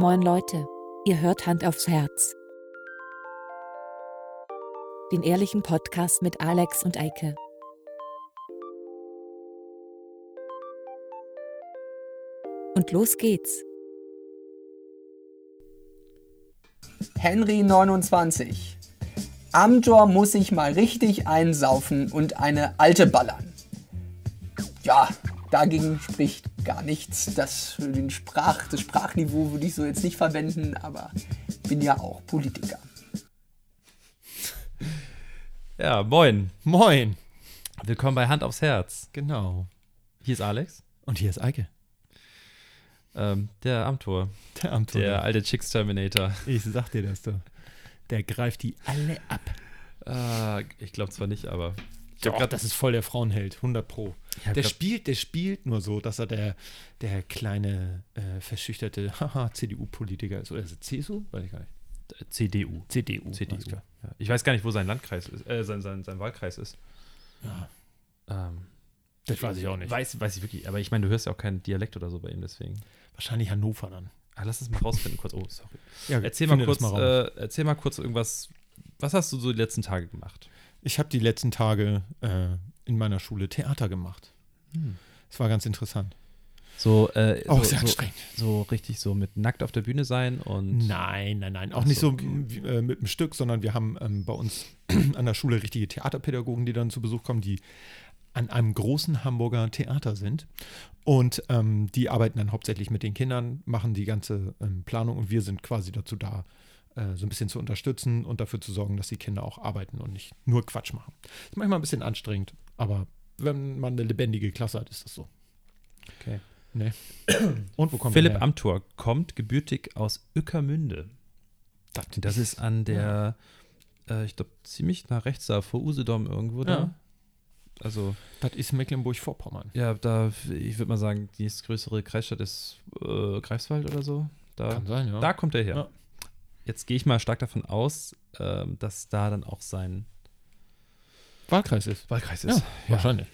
Moin Leute, ihr hört Hand aufs Herz. Den ehrlichen Podcast mit Alex und Eike. Und los geht's. Henry 29. Amtor muss sich mal richtig einsaufen und eine alte ballern. Ja, dagegen spricht gar nichts. Das, den Sprach, das Sprachniveau würde ich so jetzt nicht verwenden, aber bin ja auch Politiker. Ja, moin. Moin. Willkommen bei Hand aufs Herz. Genau. Hier ist Alex, Und hier ist Eike. ähm, der Amtor, Der Amtor. der alte Chicks Terminator. ich sag dir das doch. Der greift die alle ab. Äh, ich glaube zwar nicht, aber Ich grad, das ist voll der Frauenheld, 100 pro. hab Der spielt, der spielt nur so, dass er der, der kleine, äh, verschüchterte haha, CDU-Politiker ist. Oder ist es CSU? Weiß ich gar nicht. CDU. CDU. CDU. Ja. Ich weiß gar nicht, wo sein Landkreis ist, äh, sein, sein, sein Wahlkreis ist. Ja, Ähm, das weiß ich auch nicht. weiß, weiß ich wirklich, aber ich meine, du hörst ja auch keinen Dialekt oder so bei ihm, deswegen. Wahrscheinlich Hannover dann. Ah, lass es mal rausfinden kurz. Oh, sorry. Ja, Erzähl mal, kurz, raus. äh, erzähl mal kurz irgendwas. Was hast du so die letzten Tage gemacht? Ich habe die letzten Tage äh, in meiner Schule Theater gemacht. Es war ganz interessant. So, äh, Auch so, sehr so, anstrengend. so richtig so mit nackt auf der Bühne sein und. Nein, nein, nein. Auch nicht so, so wie, äh, mit einem Stück, sondern wir haben ähm, bei uns an der Schule richtige Theaterpädagogen, die dann zu Besuch kommen, die an einem großen Hamburger Theater sind. Und ähm, die arbeiten dann hauptsächlich mit den Kindern, machen die ganze ähm, Planung und wir sind quasi dazu da, äh, so ein bisschen zu unterstützen und dafür zu sorgen, dass die Kinder auch arbeiten und nicht nur Quatsch machen. Ist manchmal ein bisschen anstrengend, aber wenn man eine lebendige Klasse hat, ist das so. Okay. Ne? Und wo kommt Philipp? Amthor kommt gebürtig aus Ueckermünde. Das ist an der, äh, ich glaube, ziemlich nach rechts da, vor Usedom irgendwo da. Ja. Also, Das ist Mecklenburg-Vorpommern. ja, da, ich würde mal sagen, die nächstgrößere Kreisstadt ist äh, Greifswald oder so. Da, Kann sein, ja. da kommt er her. Ja. Jetzt gehe ich mal stark davon aus, ähm, dass da dann auch sein Wahlkreis ist. Wahlkreis Ja, wahrscheinlich.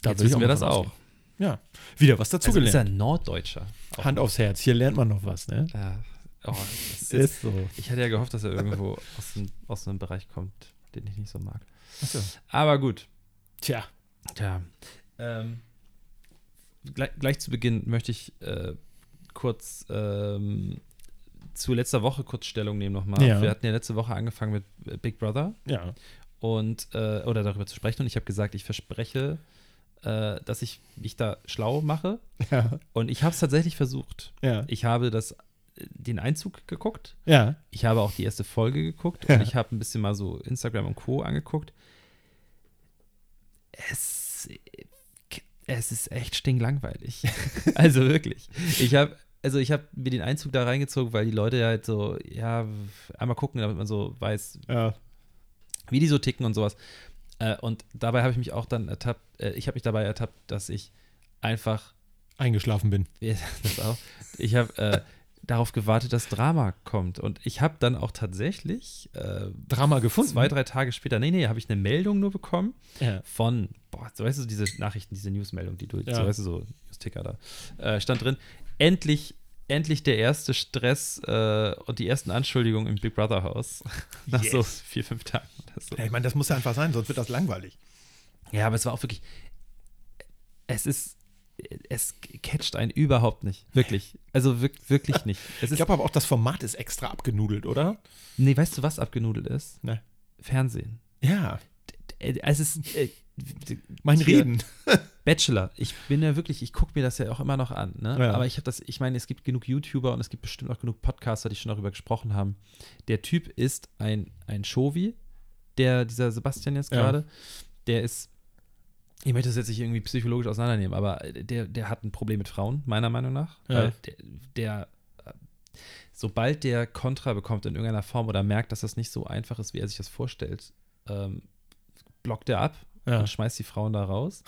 Da Jetzt wissen wir das auch. Ja, wieder was Also ist dazugelernt. Norddeutscher. Auch Hand aufs Herz, hier lernt man noch was, ne? Ja. Oh, das ist, Ist so. ich hatte ja gehofft, dass er irgendwo aus, dem, aus einem Bereich kommt, den ich nicht so mag. Achso. Aber gut. Tja, Tja. Ähm, gleich, gleich zu Beginn möchte ich äh, kurz ähm, zu letzter Woche kurz Stellung nehmen nochmal. Ja. Wir hatten ja letzte Woche angefangen mit äh, Big Brother ja. und äh, oder darüber zu sprechen und ich habe gesagt, ich verspreche, äh, dass ich mich da schlau mache Ja, und ich habe es tatsächlich versucht. ja, Ich habe das äh, den Einzug geguckt. ja. Ich habe auch die erste Folge geguckt Ja. und ich habe ein bisschen mal so Instagram und Co. angeguckt. Es, es ist echt stinklangweilig. also wirklich. Ich habe also ich habe mir den Einzug da reingezogen, weil die Leute ja halt so, ja, einmal gucken, damit man so weiß, ja. wie die so ticken und sowas. Äh, und dabei habe ich mich auch dann ertappt, äh, ich habe mich dabei ertappt, dass ich einfach Eingeschlafen bin. das auch. Ich habe äh, darauf gewartet, dass Drama kommt. Und ich habe dann auch tatsächlich äh, Drama gefunden. zwei, drei Tage später, nee, nee, habe ich eine Meldung nur bekommen Ja. von, boah, so weißt du, diese Nachrichten, diese Newsmeldung, die du, Ja. so weißt du, so Newsticker da, äh, stand drin, endlich, endlich der erste Stress äh, und die ersten Anschuldigungen im Big Brother Haus. Nach so Yes. vier, fünf Tagen oder so. Ja, ich meine, das muss ja einfach sein, sonst wird das langweilig. Ja, aber es war auch wirklich, es ist, es catcht einen überhaupt nicht. Wirklich. Also wirk wirklich nicht. Es Ich glaube aber auch, das Format ist extra abgenudelt, oder? nee, weißt du, was abgenudelt ist? Ne. Fernsehen. Ja. Es ist, äh, Mein Reden. Bachelor. Ich bin ja wirklich, ich gucke mir das ja auch immer noch an. Ne? Ja. Aber ich habe das, ich meine, es gibt genug YouTuber und es gibt bestimmt auch genug Podcaster, die schon darüber gesprochen haben. Der Typ ist ein, ein Shovi, der, dieser Sebastian jetzt Ja. gerade, der ist, ich möchte das jetzt nicht irgendwie psychologisch auseinandernehmen, aber der, der hat ein Problem mit Frauen, meiner Meinung nach. Ja. Weil der, der, äh, sobald der Kontra bekommt in irgendeiner Form oder merkt, dass das nicht so einfach ist, wie er sich das vorstellt, ähm, blockt er ab Ja. und schmeißt die Frauen da raus.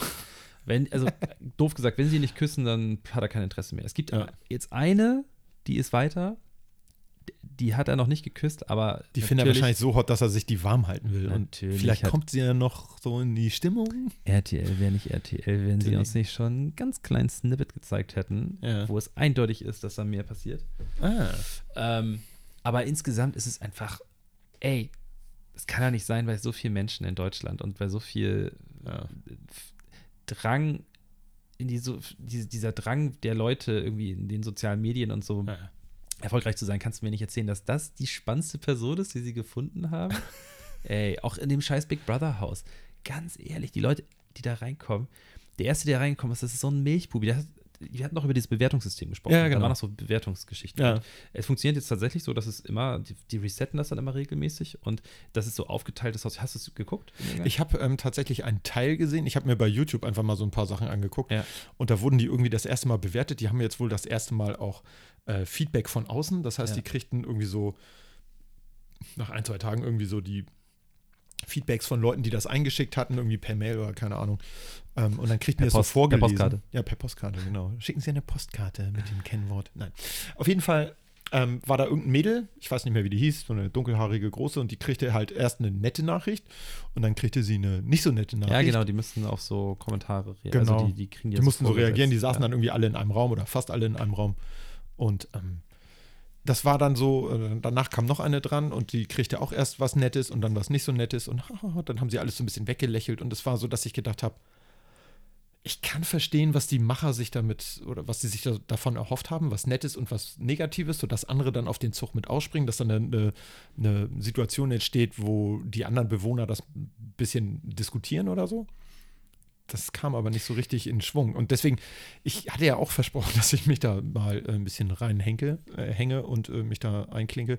Wenn, also doof gesagt, wenn sie ihn nicht küssen, dann hat er kein Interesse mehr. Es gibt Ja. jetzt eine, die ist weiter. die hat er noch nicht geküsst, aber Die findet er wahrscheinlich so hot, dass er sich die warm halten will. Und vielleicht kommt sie ja noch so in die Stimmung. RTL wäre nicht RTL, wenn sie uns nicht schon einen ganz kleinen Snippet gezeigt hätten, Ja. wo es eindeutig ist, dass da mehr passiert. Ah. Ähm, aber insgesamt ist es einfach, ey, es kann ja nicht sein, bei so vielen Menschen in Deutschland und bei so viel Ja. Drang, in die so, die, dieser Drang der Leute irgendwie in den sozialen Medien und so Ja. erfolgreich zu sein, kannst du mir nicht erzählen, dass das die spannendste Person ist, die sie gefunden haben? Ey, auch in dem scheiß Big Brother Haus. Ganz ehrlich, die Leute, die da reinkommen, der erste, der reingekommen ist, das ist so ein Milchbubi. Der hat, wir hatten noch über dieses Bewertungssystem gesprochen. Ja, Da genau. waren noch so Bewertungsgeschichten. Ja. Es funktioniert jetzt tatsächlich so, dass es immer, die, die resetten das dann immer regelmäßig und das ist so aufgeteiltes Haus. Hast du es geguckt? Ich habe ähm, tatsächlich einen Teil gesehen. Ich habe mir bei YouTube einfach mal so ein paar Sachen angeguckt. Ja. Und da wurden die irgendwie das erste Mal bewertet. Die haben jetzt wohl das erste Mal auch äh, Feedback von außen. Das heißt, Ja. die kriegten irgendwie so nach ein, zwei Tagen irgendwie so die Feedbacks von Leuten, die das eingeschickt hatten, irgendwie per Mail oder keine Ahnung. Ähm, und dann Per die das so Post- per vorgelesen. Postkarte. Ja, per Postkarte, genau. Schicken Sie eine Postkarte mit dem Kennwort. Nein. Auf jeden Fall ähm, war da irgendein Mädel, ich weiß nicht mehr, wie die hieß, so eine dunkelhaarige große, und die kriegte halt erst eine nette Nachricht und dann kriegte sie eine nicht so nette Nachricht. Ja, genau, die müssten auf so Kommentare reagieren. Genau. Also die, die kriegen Die jetzt mussten so reagieren, die saßen ja. dann irgendwie alle in einem Raum oder fast alle in einem Raum. Und ähm, das war dann so, äh, danach kam noch eine dran und die kriegte auch erst was Nettes und dann was nicht so Nettes und dann haben sie alles so ein bisschen weggelächelt und es war so, dass ich gedacht habe, ich kann verstehen, was die Macher sich damit oder was sie sich da, davon erhofft haben, was Nettes und was Negatives, sodass andere dann auf den Zug mit ausspringen, dass dann eine, eine Situation entsteht, wo die anderen Bewohner das ein bisschen diskutieren oder so. Das kam aber nicht so richtig in Schwung. Und deswegen, ich hatte ja auch versprochen, dass ich mich da mal äh, ein bisschen reinhänge äh, hänge und äh, mich da einklinke.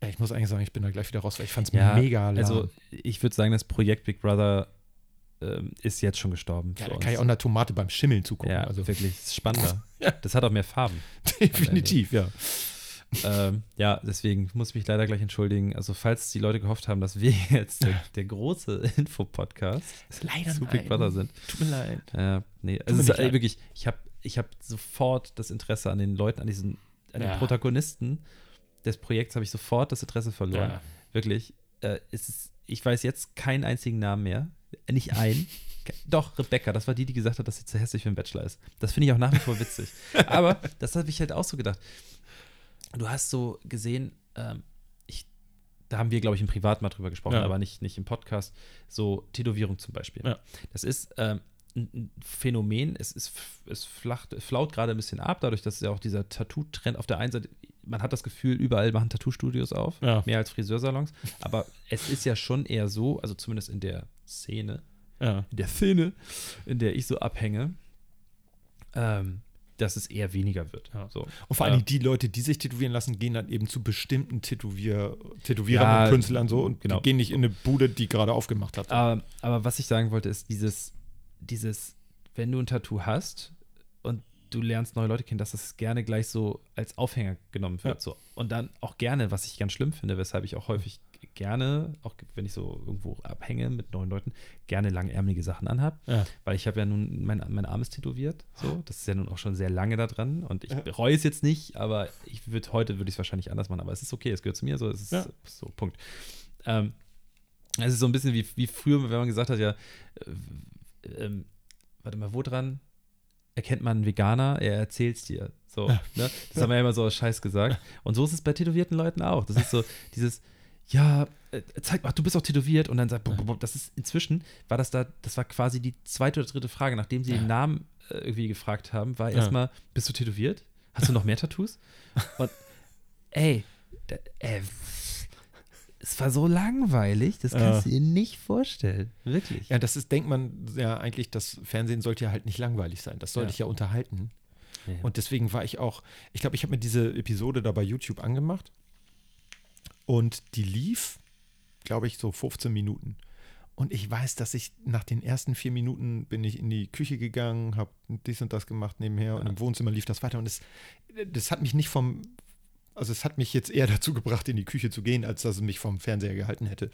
Äh, Ich muss eigentlich sagen, ich bin da gleich wieder raus, weil ich fand es Ja, mega lahm. Also ich würde sagen, das Projekt Big Brother ähm, ist jetzt schon gestorben. ja, da kann ich auch einer Tomate beim Schimmeln zugucken. Ja, also wirklich, das ist spannender. Ja. Das hat auch mehr Farben. definitiv, ja. Ähm, ja, deswegen muss ich mich leider gleich entschuldigen. Also, falls die Leute gehofft haben, dass wir jetzt der, der große Infopodcast zu Big. Brother sind. Tut mir leid. Äh, nee, mir also äh, leid. wirklich, ich habe ich hab sofort das Interesse an den Leuten, an diesen, an den Ja. Protagonisten des Projekts habe ich sofort das Interesse verloren. Ja. Wirklich. Äh, ist, ich weiß jetzt keinen einzigen Namen mehr. Nicht einen. Doch, Rebecca, das war die, die gesagt hat, dass sie zu hässlich für einen Bachelor ist. Das finde ich auch nach wie vor witzig. Aber das habe ich halt auch so gedacht. Du hast so gesehen, ähm, ich, da haben wir, glaube ich, im Privat mal drüber gesprochen, Ja. aber nicht, nicht im Podcast. So Tätowierung zum Beispiel. Ja. Das ist ähm, ein Phänomen, es, ist, es flacht, flaut gerade ein bisschen ab, dadurch, dass ja auch dieser Tattoo-Trend auf der einen Seite, man hat das Gefühl, überall machen Tattoo-Studios auf, Ja. mehr als Friseursalons, aber es ist ja schon eher so, also zumindest in der Szene, in der Szene, in der ich so abhänge, ähm, dass es eher weniger wird. Ja. So. Und vor allem die Leute, die sich tätowieren lassen, gehen dann eben zu bestimmten Tätowier Tätowierern Ja, und Künstlern so und genau. die gehen nicht in eine Bude, die gerade aufgemacht hat. Aber, aber was ich sagen wollte, ist dieses, dieses, wenn du ein Tattoo hast und du lernst neue Leute kennen, dass das gerne gleich so als Aufhänger genommen wird. Ja. So. Und dann auch gerne, was ich ganz schlimm finde, weshalb ich auch häufig gerne, auch wenn ich so irgendwo abhänge mit neuen Leuten, gerne langärmelige Sachen anhab. Ja. Weil ich habe ja nun, mein, mein Arm ist tätowiert. So. Das ist ja nun auch schon sehr lange da dran. Und ich bereue es jetzt nicht, aber ich würde heute würde ich es wahrscheinlich anders machen. Aber es ist okay, es gehört zu mir. So, es ist Ja. so, Punkt. Ähm, es ist so ein bisschen wie, wie früher, wenn man gesagt hat, ja, äh, ähm, warte mal, wo dran erkennt man einen Veganer? Er erzählt's dir. So, ne? Das haben wir ja immer so aus Scheiß gesagt. Und so ist es bei tätowierten Leuten auch. Das ist so dieses, ja, äh, zeig, ach, du bist auch tätowiert und dann sagt, das ist inzwischen, war das da, das war quasi die zweite oder dritte Frage, nachdem sie den Namen äh, irgendwie gefragt haben, war Ja. erstmal, bist du tätowiert? Hast du noch mehr Tattoos? Und ey, da, ey, es war so langweilig, das kannst du dir nicht vorstellen. Wirklich. Ja, das ist, denkt man ja eigentlich, das Fernsehen sollte ja halt nicht langweilig sein. Das soll Ja. dich ja unterhalten. Ja. Und deswegen war ich auch, ich glaube, ich habe mir diese Episode da bei YouTube angemacht und die lief, glaube ich, so 15 Minuten. Und ich weiß, dass ich nach den ersten vier Minuten bin ich in die Küche gegangen, habe dies und das gemacht nebenher und im Wohnzimmer lief das weiter. Und es, das hat mich nicht vom, also es hat mich jetzt eher dazu gebracht, in die Küche zu gehen, als dass es mich vom Fernseher gehalten hätte.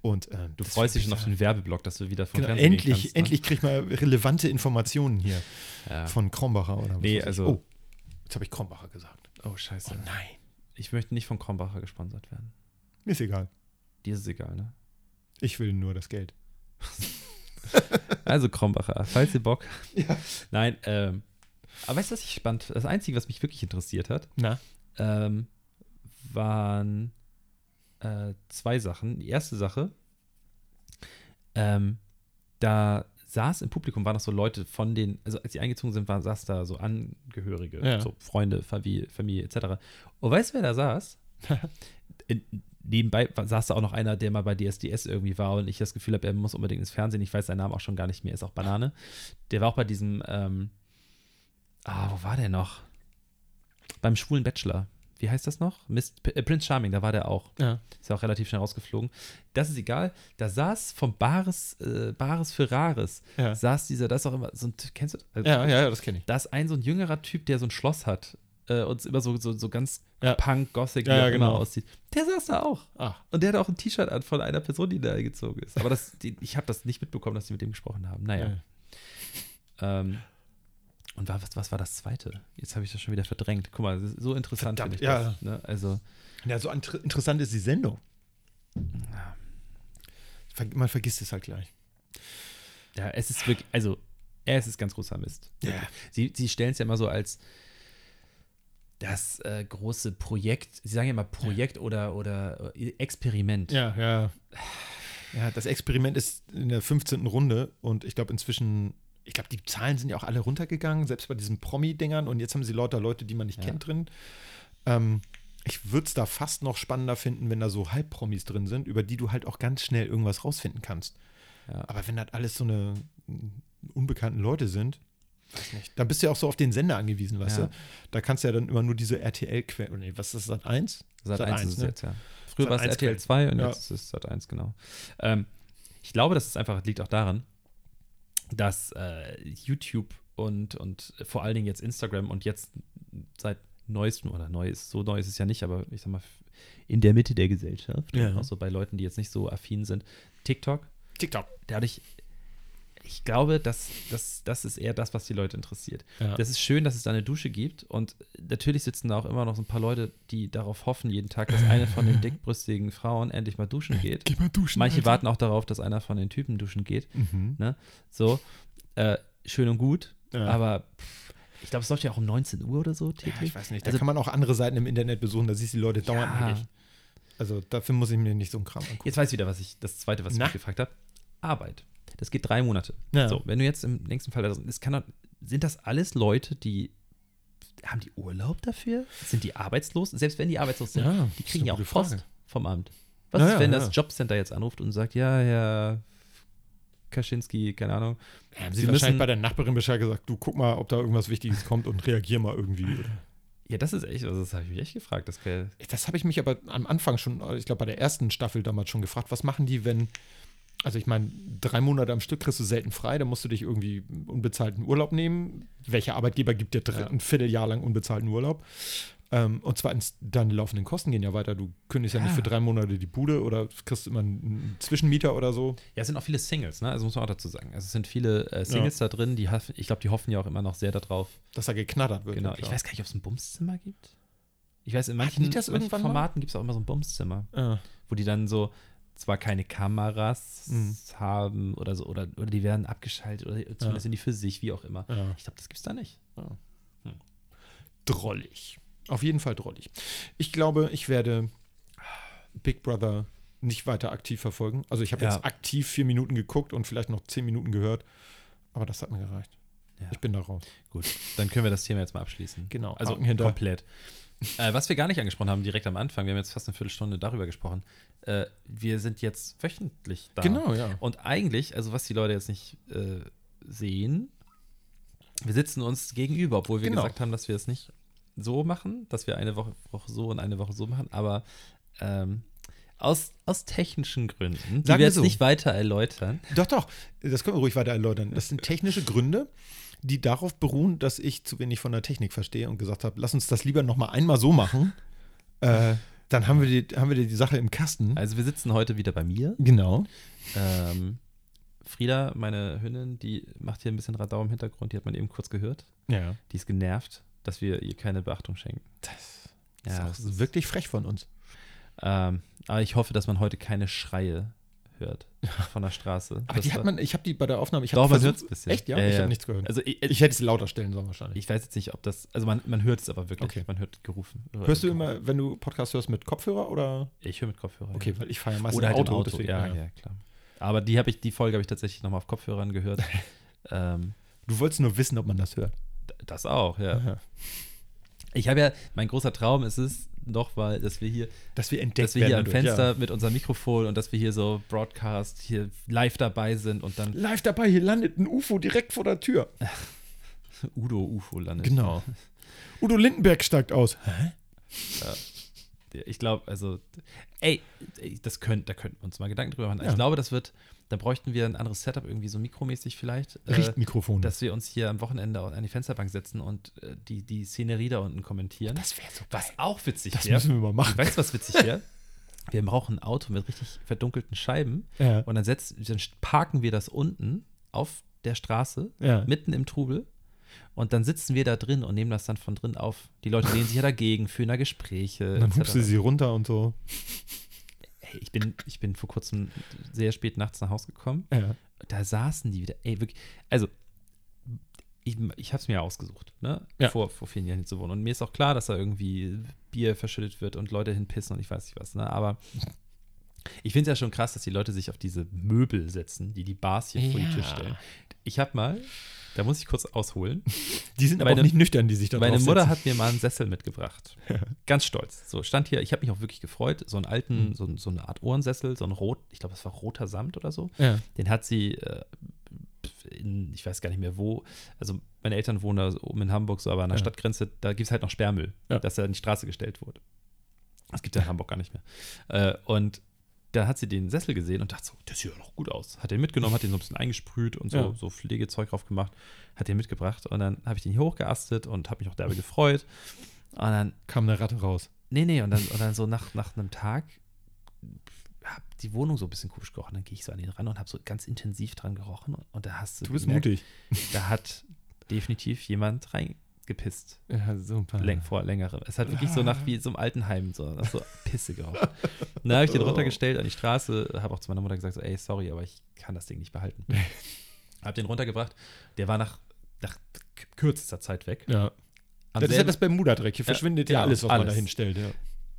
Und äh, Du freust dich schon auf den Werbeblock, dass du wieder vom Genau, Fernsehen endlich, kannst, ne? endlich krieg ich mal relevante Informationen hier Ja. von Krombacher oder was Nee, ich. also- Oh, jetzt habe ich Krombacher gesagt. Oh, scheiße. Oh nein. Ich möchte nicht von Krombacher gesponsert werden. Mir ist egal. Dir ist es egal, ne? Ich will nur das Geld. Also Krombacher, falls ihr Bock. Ja. Nein, ähm, aber weißt du, was ich spannend? Das Einzige, was mich wirklich interessiert hat, Na? ähm, waren äh, zwei Sachen. Die erste Sache, ähm, da saß im Publikum, waren noch so Leute von den, also als sie eingezogen sind, war, saß da so Angehörige, Ja. so Freunde, Familie, Familie etc. Und weißt du, wer da saß? In, nebenbei saß da auch noch einer, der mal bei DSDS irgendwie war und ich das Gefühl habe, er muss unbedingt ins Fernsehen. Ich weiß seinen Namen auch schon gar nicht mehr, ist auch Banane. Der war auch bei diesem, ähm, ah, wo war der noch? Beim schwulen Bachelor. Wie heißt das noch? Mist, äh, Prince Charming, da war der auch. Ja. Ist ja auch relativ schnell rausgeflogen. Das ist egal. Da saß vom Bares, äh, Bares für Rares, Ja. saß dieser, das ist auch immer so ein, kennst du? Also, Ja, ja, ja, das kenne ich. Da ist ein so ein jüngerer Typ, der so ein Schloss hat äh, und immer so, so, so ganz Ja. Punk, Gothic, wie Ja, ja, genau. aussieht. Der saß da auch. Ah. Und der hat auch ein T-Shirt an von einer Person, die da eingezogen ist. Aber das, die, ich habe das nicht mitbekommen, dass die mit dem gesprochen haben. Naja. Ähm, und war, was, was war das zweite? Jetzt habe ich das schon wieder verdrängt. Guck mal, so interessant finde ich ja. das. Ne? Also, Ja, so inter- interessant ist die Sendung. Ver man vergisst es halt gleich. ja, es ist wirklich, also, es ist ganz großer Mist. Ja. Sie, sie stellen es ja immer so als das äh, große Projekt, sie sagen ja immer Projekt oder, oder äh, Experiment. Ja, ja. Ja, das Experiment ist in der 15. Runde und ich glaube inzwischen, ich glaube, die Zahlen sind ja auch alle runtergegangen, selbst bei diesen Promi-Dingern und jetzt haben sie lauter Leute, die man nicht Ja. kennt drin. Ähm, ich würde es da fast noch spannender finden, wenn da so Halbpromis drin sind, über die du halt auch ganz schnell irgendwas rausfinden kannst. Ja. Aber wenn das alles so eine mm, unbekannten Leute sind, weiß nicht. Dann bist du ja auch so auf den Sender angewiesen, weißt Ja. du? Da kannst du ja dann immer nur diese RTL-Quellen. Nee, was ist das, Sat 1? Sat 1 ist es ne? jetzt, ja. Früher war es 1 RTL 2 und Ja. jetzt ist es Sat 1, genau. Ähm, ich glaube, das ist einfach, liegt auch daran, dass äh, YouTube und, und vor allen Dingen jetzt Instagram und jetzt seit neuestem, oder neu ist, so neu ist es ja nicht, aber ich sag mal, in der Mitte der Gesellschaft, Ja. und auch so bei Leuten, die jetzt nicht so affin sind, TikTok, TikTok. dadurch, ich glaube, dass, dass das ist eher das, was die Leute interessiert. Ja. Das ist schön, dass es da eine Dusche gibt und natürlich sitzen da auch immer noch so ein paar Leute, die darauf hoffen jeden Tag, dass eine von den dickbrüstigen Frauen endlich mal duschen geht. Geh mal duschen. Manche Alter. warten auch darauf, dass einer von den Typen duschen geht. Mhm. Ne? So, äh, schön und gut, Ja. aber pff, ich glaube, es läuft ja auch um 19 Uhr oder so Ja, täglich. ich weiß nicht. Da Also- kann man auch andere Seiten im Internet besuchen, da siehst du die Leute dauernd Ja. eigentlich. Also dafür muss ich mir nicht so einen Kram angucken. Jetzt weiß ich wieder, was ich, das zweite, was ich Na? mich gefragt habe. Arbeit. Das geht drei Monate. Ja. So, wenn du jetzt im nächsten Fall, es kann sind das alles Leute, die haben die Urlaub dafür? Sind die arbeitslos? Selbst wenn die arbeitslos sind, Ja, die kriegen ja auch gute Post Frage. vom Amt. Was Ja, ist, wenn ja. das Jobcenter jetzt anruft und sagt, ja, Herr Kaczynski, keine Ahnung, haben sie, Sie wahrscheinlich bei der Nachbarin Bescheid gesagt, du guck mal, ob da irgendwas Wichtiges kommt und reagier mal irgendwie. ja, das ist echt, also das habe ich mich echt gefragt. Das Das habe ich mich aber am Anfang schon, ich glaube bei der ersten Staffel damals schon gefragt, was machen die, wenn, also ich meine, drei Monate am Stück kriegst du selten frei, da musst du dich irgendwie unbezahlten Urlaub nehmen. Welcher Arbeitgeber gibt dir drei, Ja. ein Vierteljahr lang unbezahlten Urlaub? Ähm, und zweitens, deine laufenden Kosten gehen ja weiter. Du kündigst ja, Ja. nicht für drei Monate die Bude oder kriegst immer einen, Zwischenmieter oder so. ja, es sind auch viele Singles, ne? Also muss man auch dazu sagen. Also es sind viele äh, Singles da drin, die hoffen, ich glaube, die hoffen ja auch immer noch sehr darauf. Dass da geknattert wird. Genau. ja, Ich weiß gar nicht, ob es ein Bumszimmer gibt. Ich weiß, in manchen, manchen? Formaten gibt es auch immer so ein Bumszimmer. Ah, wo die dann so zwar keine Kameras Mhm. haben oder so, oder, oder die werden abgeschaltet oder zumindest Ja. sind die für sich, wie auch immer. ja. Ich glaube, das gibt's da nicht. drollig. Auf jeden Fall drollig. Ich glaube, ich werde Big Brother nicht weiter aktiv verfolgen. Also ich habe Ja. jetzt aktiv vier Minuten geguckt und vielleicht noch zehn Minuten gehört. Aber das hat mir gereicht. Ja. Ich bin da raus. Gut, dann können wir das Thema jetzt mal abschließen. Genau, Also komplett. äh, was wir gar nicht angesprochen haben, direkt am Anfang, wir haben jetzt fast eine Viertelstunde darüber gesprochen. Äh, wir sind jetzt wöchentlich da. Genau, ja. Und eigentlich, also was die Leute jetzt nicht äh, sehen, wir sitzen uns gegenüber, obwohl wir Genau. gesagt haben, dass wir es nicht so machen, dass wir eine Woche, Woche so und eine Woche so machen, aber ähm, aus, aus technischen Gründen, die Sagen wir jetzt so. nicht weiter erläutern. Doch, doch. Das können wir ruhig weiter erläutern. Das sind technische Gründe, die darauf beruhen, dass ich zu wenig von der Technik verstehe und gesagt habe, lass uns das lieber noch mal einmal so machen. Äh, dann haben wir, die, haben wir die Sache im Kasten. Also wir sitzen heute wieder bei mir. genau. Ähm, Frieda, meine Hündin, die macht hier ein bisschen Radau im Hintergrund, die hat man eben kurz gehört. Ja. Die ist genervt, dass wir ihr keine Beachtung schenken. Das Ja, ist das ist- wirklich frech von uns. Ähm, aber ich hoffe, dass man heute keine Schreie hört von der Straße. Aber die hat man, ich habe die bei der Aufnahme, ich habe versucht- ein bisschen. Echt, ja? Ja, ich ja. habe nichts gehört. Also ich, ich hätte es lauter stellen sollen wahrscheinlich. ich weiß jetzt nicht, ob das, also man, man hört es aber wirklich. Okay. Man hört gerufen. Hörst du immer, wenn du Podcast hörst, mit Kopfhörer oder? Ich höre mit Kopfhörer. Okay, ja. weil ich fahre ja meistens Oder halt Auto, Auto. deswegen, ja, ja, klar. Aber die habe ich, die Folge habe ich tatsächlich nochmal auf Kopfhörern gehört. ähm, Du wolltest nur wissen, ob man das hört. das auch, ja. Ja. Ich habe ja, mein großer Traum ist es noch, weil, dass wir hier, Dass wir entdeckt dass wir hier am Fenster mit unserem Mikrofon und dass wir hier so Broadcast hier live dabei sind und dann Ja. Live dabei, hier landet ein UFO direkt vor der Tür. Udo UFO landet. Genau. Udo Lindenberg steigt aus. Hä? Ich glaube, also, ey, ey, das könnt, da könnten wir uns mal Gedanken drüber machen. Ja. Ich glaube, das wird, da bräuchten wir ein anderes Setup, irgendwie so mikromäßig vielleicht. äh, Richtmikrofon. dass wir uns hier am Wochenende an die Fensterbank setzen und äh, die, die Szenerie da unten kommentieren. das wäre so was auch witzig Das wäre. müssen wir mal machen. Weißt du, was witzig wäre? Wir brauchen ein Auto mit richtig verdunkelten Scheiben Ja. und dann, setzt, dann parken wir das unten auf der Straße, Ja. mitten im Trubel. Und dann sitzen wir da drin und nehmen das dann von drin auf. Die Leute lehnen sich ja dagegen, führen da Gespräche. Und dann hupst du sie runter und so. Ey, ich, bin, ich bin vor kurzem sehr spät nachts nach Hause gekommen. Ja. Da saßen die wieder. Ey, wirklich. Also, ich, ich habe es mir ausgesucht, ne? Ja. Vor, vor vielen Jahren hier zu wohnen. Und mir ist auch klar, dass da irgendwie Bier verschüttet wird und Leute hinpissen und ich weiß nicht was, ne? Aber ich finde es ja schon krass, dass die Leute sich auf diese Möbel setzen, die die Bars hier vor die Ja. Tür stellen. Ich habe mal, da muss ich kurz ausholen. Die sind aber Meine- auch nicht nüchtern, die sich da Meine Mutter hat mir mal einen Sessel mitgebracht. Ganz stolz. So, stand hier, ich habe mich auch wirklich gefreut. So einen alten, so, so eine Art Ohrensessel, so ein rot, ich glaube, es war roter Samt oder so. Ja. Den hat sie äh, in, ich weiß gar nicht mehr wo, also meine Eltern wohnen da oben in Hamburg, so aber an der Ja. Stadtgrenze, da gibt es halt noch Sperrmüll, Ja. dass er in die Straße gestellt wurde. Das gibt es ja in Hamburg gar nicht mehr. Äh, und da hat sie den Sessel gesehen und dachte so, das sieht ja noch gut aus. Hat den mitgenommen, hat den so ein bisschen eingesprüht und so, Ja. so Pflegezeug drauf gemacht, hat den mitgebracht und dann habe ich den hier hochgeastet und habe mich auch derbe gefreut. Und dann Kam eine Ratte raus. Nee, nee, und dann, und dann so nach, nach einem Tag hat die Wohnung so ein bisschen komisch gerochen. Dann gehe ich so an den ran und habe so ganz intensiv dran gerochen. Und, und da hast du. Du bist gemerkt, mutig. Da hat definitiv jemand reingepisst. Ja, super. Läng, vor längerem. Es hat wirklich so nach wie so einem Altenheim, so, nach so Pisse gerochen. Dann habe ich den runtergestellt an die Straße, habe auch zu meiner Mutter gesagt, so, ey, sorry, aber ich kann das Ding nicht behalten. Habe den runtergebracht. Der war nach, nach kürzester Zeit weg. Ja. Am das ist ja selben- das Bermuda-Dreck. Hier verschwindet ja, genau, alles, was man alles. da hinstellt. Ja.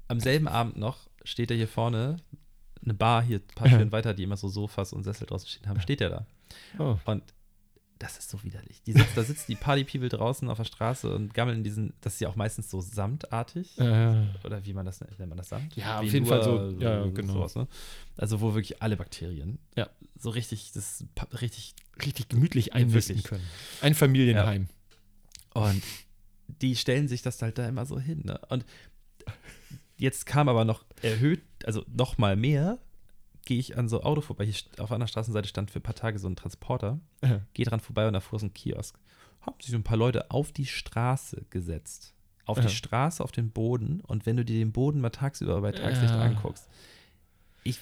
am selben Abend noch steht er hier vorne, eine Bar hier ein paar Türen weiter, die immer so Sofas und Sessel draußen stehen haben, steht er da. Oh. Und das ist so widerlich. Die sitzt, da sitzt die Party-People draußen auf der Straße und gammeln in diesen, das ist ja auch meistens so samtartig. Äh, Oder wie man das nennt, nennt man das Samt? Ja, auf Wie jeden nur Fall so, ja, genau. sowas, ne? Also wo wirklich alle Bakterien, Ja. so richtig, das richtig richtig gemütlich wirklich. können. Ein Familienheim. Und die stellen sich das halt da immer so hin. Ne? Und jetzt kam aber noch erhöht, also noch mal mehr, gehe ich an so Auto vorbei. Hier auf einer Straßenseite stand für ein paar Tage so ein Transporter. Ja. Gehe dran vorbei und davor ist ein Kiosk. Haben sich so ein paar Leute auf die Straße gesetzt. Auf Ja. die Straße, auf den Boden. Und wenn du dir den Boden mal tagsüber bei Tageslicht Ja. anguckst, ich,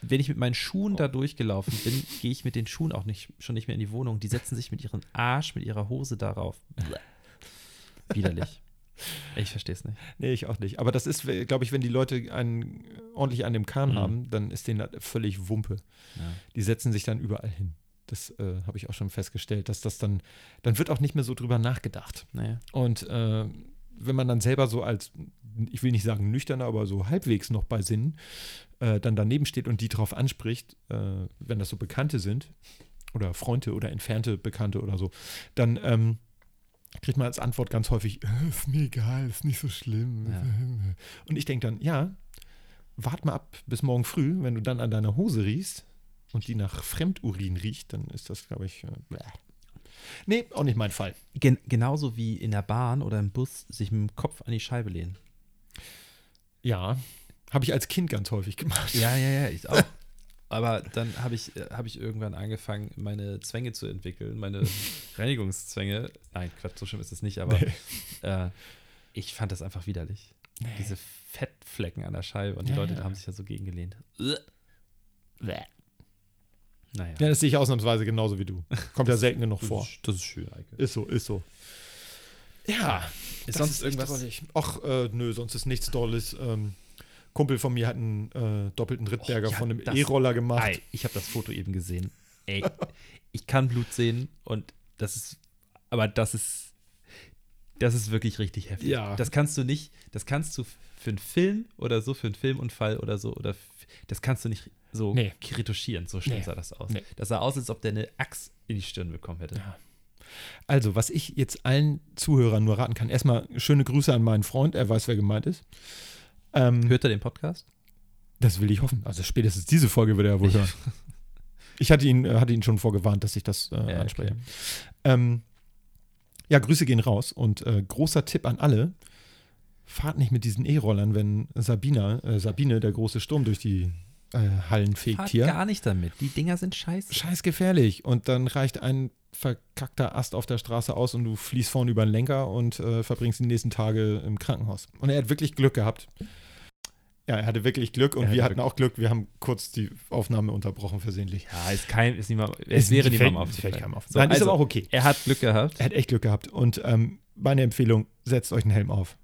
wenn ich mit meinen Schuhen da durchgelaufen bin, gehe ich mit den Schuhen auch nicht, schon nicht mehr in die Wohnung. Die setzen sich mit ihrem Arsch, mit ihrer Hose darauf. Widerlich. Ich verstehe es nicht. Nee, ich auch nicht. Aber das ist, glaube ich, wenn die Leute einen ordentlich an dem Kahn Mhm. haben, dann ist denen das völlig Wumpe. Ja. Die setzen sich dann überall hin. Das äh, habe ich auch schon festgestellt, dass das dann, dann wird auch nicht mehr so drüber nachgedacht. Naja. Und äh, wenn man dann selber so als, ich will nicht sagen nüchterner, aber so halbwegs noch bei Sinn, äh, dann daneben steht und die drauf anspricht, äh, wenn das so Bekannte sind oder Freunde oder entfernte Bekannte oder so, dann ähm, kriegt man als Antwort ganz häufig, "Äh, ist mir egal, ist nicht so schlimm. Ja. Und ich denke dann, ja, wart mal ab bis morgen früh, wenn du dann an deiner Hose riechst und die nach Fremdurin riecht, dann ist das, glaube ich, äh, bäh. nee, auch nicht mein Fall. Gen genauso wie in der Bahn oder im Bus sich mit dem Kopf an die Scheibe lehnen. Ja, habe ich als Kind ganz häufig gemacht. Ja, ja, ja, ich auch. Aber dann habe ich, äh, hab ich irgendwann angefangen, meine Zwänge zu entwickeln, meine Reinigungszwänge. Nein, Quatsch, so schlimm ist es nicht, aber äh, ich fand das einfach widerlich. Diese Fettflecken an der Scheibe und die Ja, Leute ja. haben sich ja so gegengelehnt. Naja. Ja, das sehe ich ausnahmsweise genauso wie du. Kommt ja selten genug vor. das ist schön, Eike. Ist so, ist so. Ja, Ist sonst ist irgendwas? Ach, äh, nö, sonst ist nichts Dolles. Ähm, Kumpel von mir hat einen äh, doppelten Drittberger Oh, ja, von einem E-Roller gemacht. Ei, ich habe das Foto eben gesehen. Ey, ich kann Blut sehen und das ist, aber das ist, das ist wirklich richtig heftig. Ja. Das kannst du nicht, das kannst du für einen Film oder so, für einen Filmunfall oder so, oder das kannst du nicht so Nee. retuschieren. So schlimm Nee. sah das aus. Nee. Das sah aus, als ob der eine Axt in die Stirn bekommen hätte. Ja. Also, was ich jetzt allen Zuhörern nur raten kann, erstmal schöne Grüße an meinen Freund, er weiß, wer gemeint ist. Ähm, Hört er den Podcast? das will ich hoffen. Also spätestens diese Folge wird er ja wohl hören. Ich hatte ihn, äh, hatte ihn schon vorgewarnt, dass ich das äh, Ja, anspreche. okay. Ähm, ja, Grüße gehen raus und äh, großer Tipp an alle: Fahrt nicht mit diesen E-Rollern, wenn Sabina, äh, Sabine, der große Sturm durch die äh, Hallen fegt Fahrt hier. gar nicht damit. Die Dinger sind scheiße. Scheiß gefährlich. Und dann reicht ein verkackter Ast auf der Straße aus und du fließt vorne über den Lenker und äh, verbringst die nächsten Tage im Krankenhaus. Und er hat wirklich Glück gehabt. Ja, er hatte wirklich Glück und Er wir hatte hatten auch Glück. Wir haben kurz die Aufnahme unterbrochen versehentlich. Ja, ist kein, ist niemand, es wäre fällt- niemandem aufgefallen. auf. So, Nein, ist also, aber auch okay. Er hat Glück gehabt. Er hat echt Glück gehabt. Und ähm, meine Empfehlung, setzt euch einen Helm auf.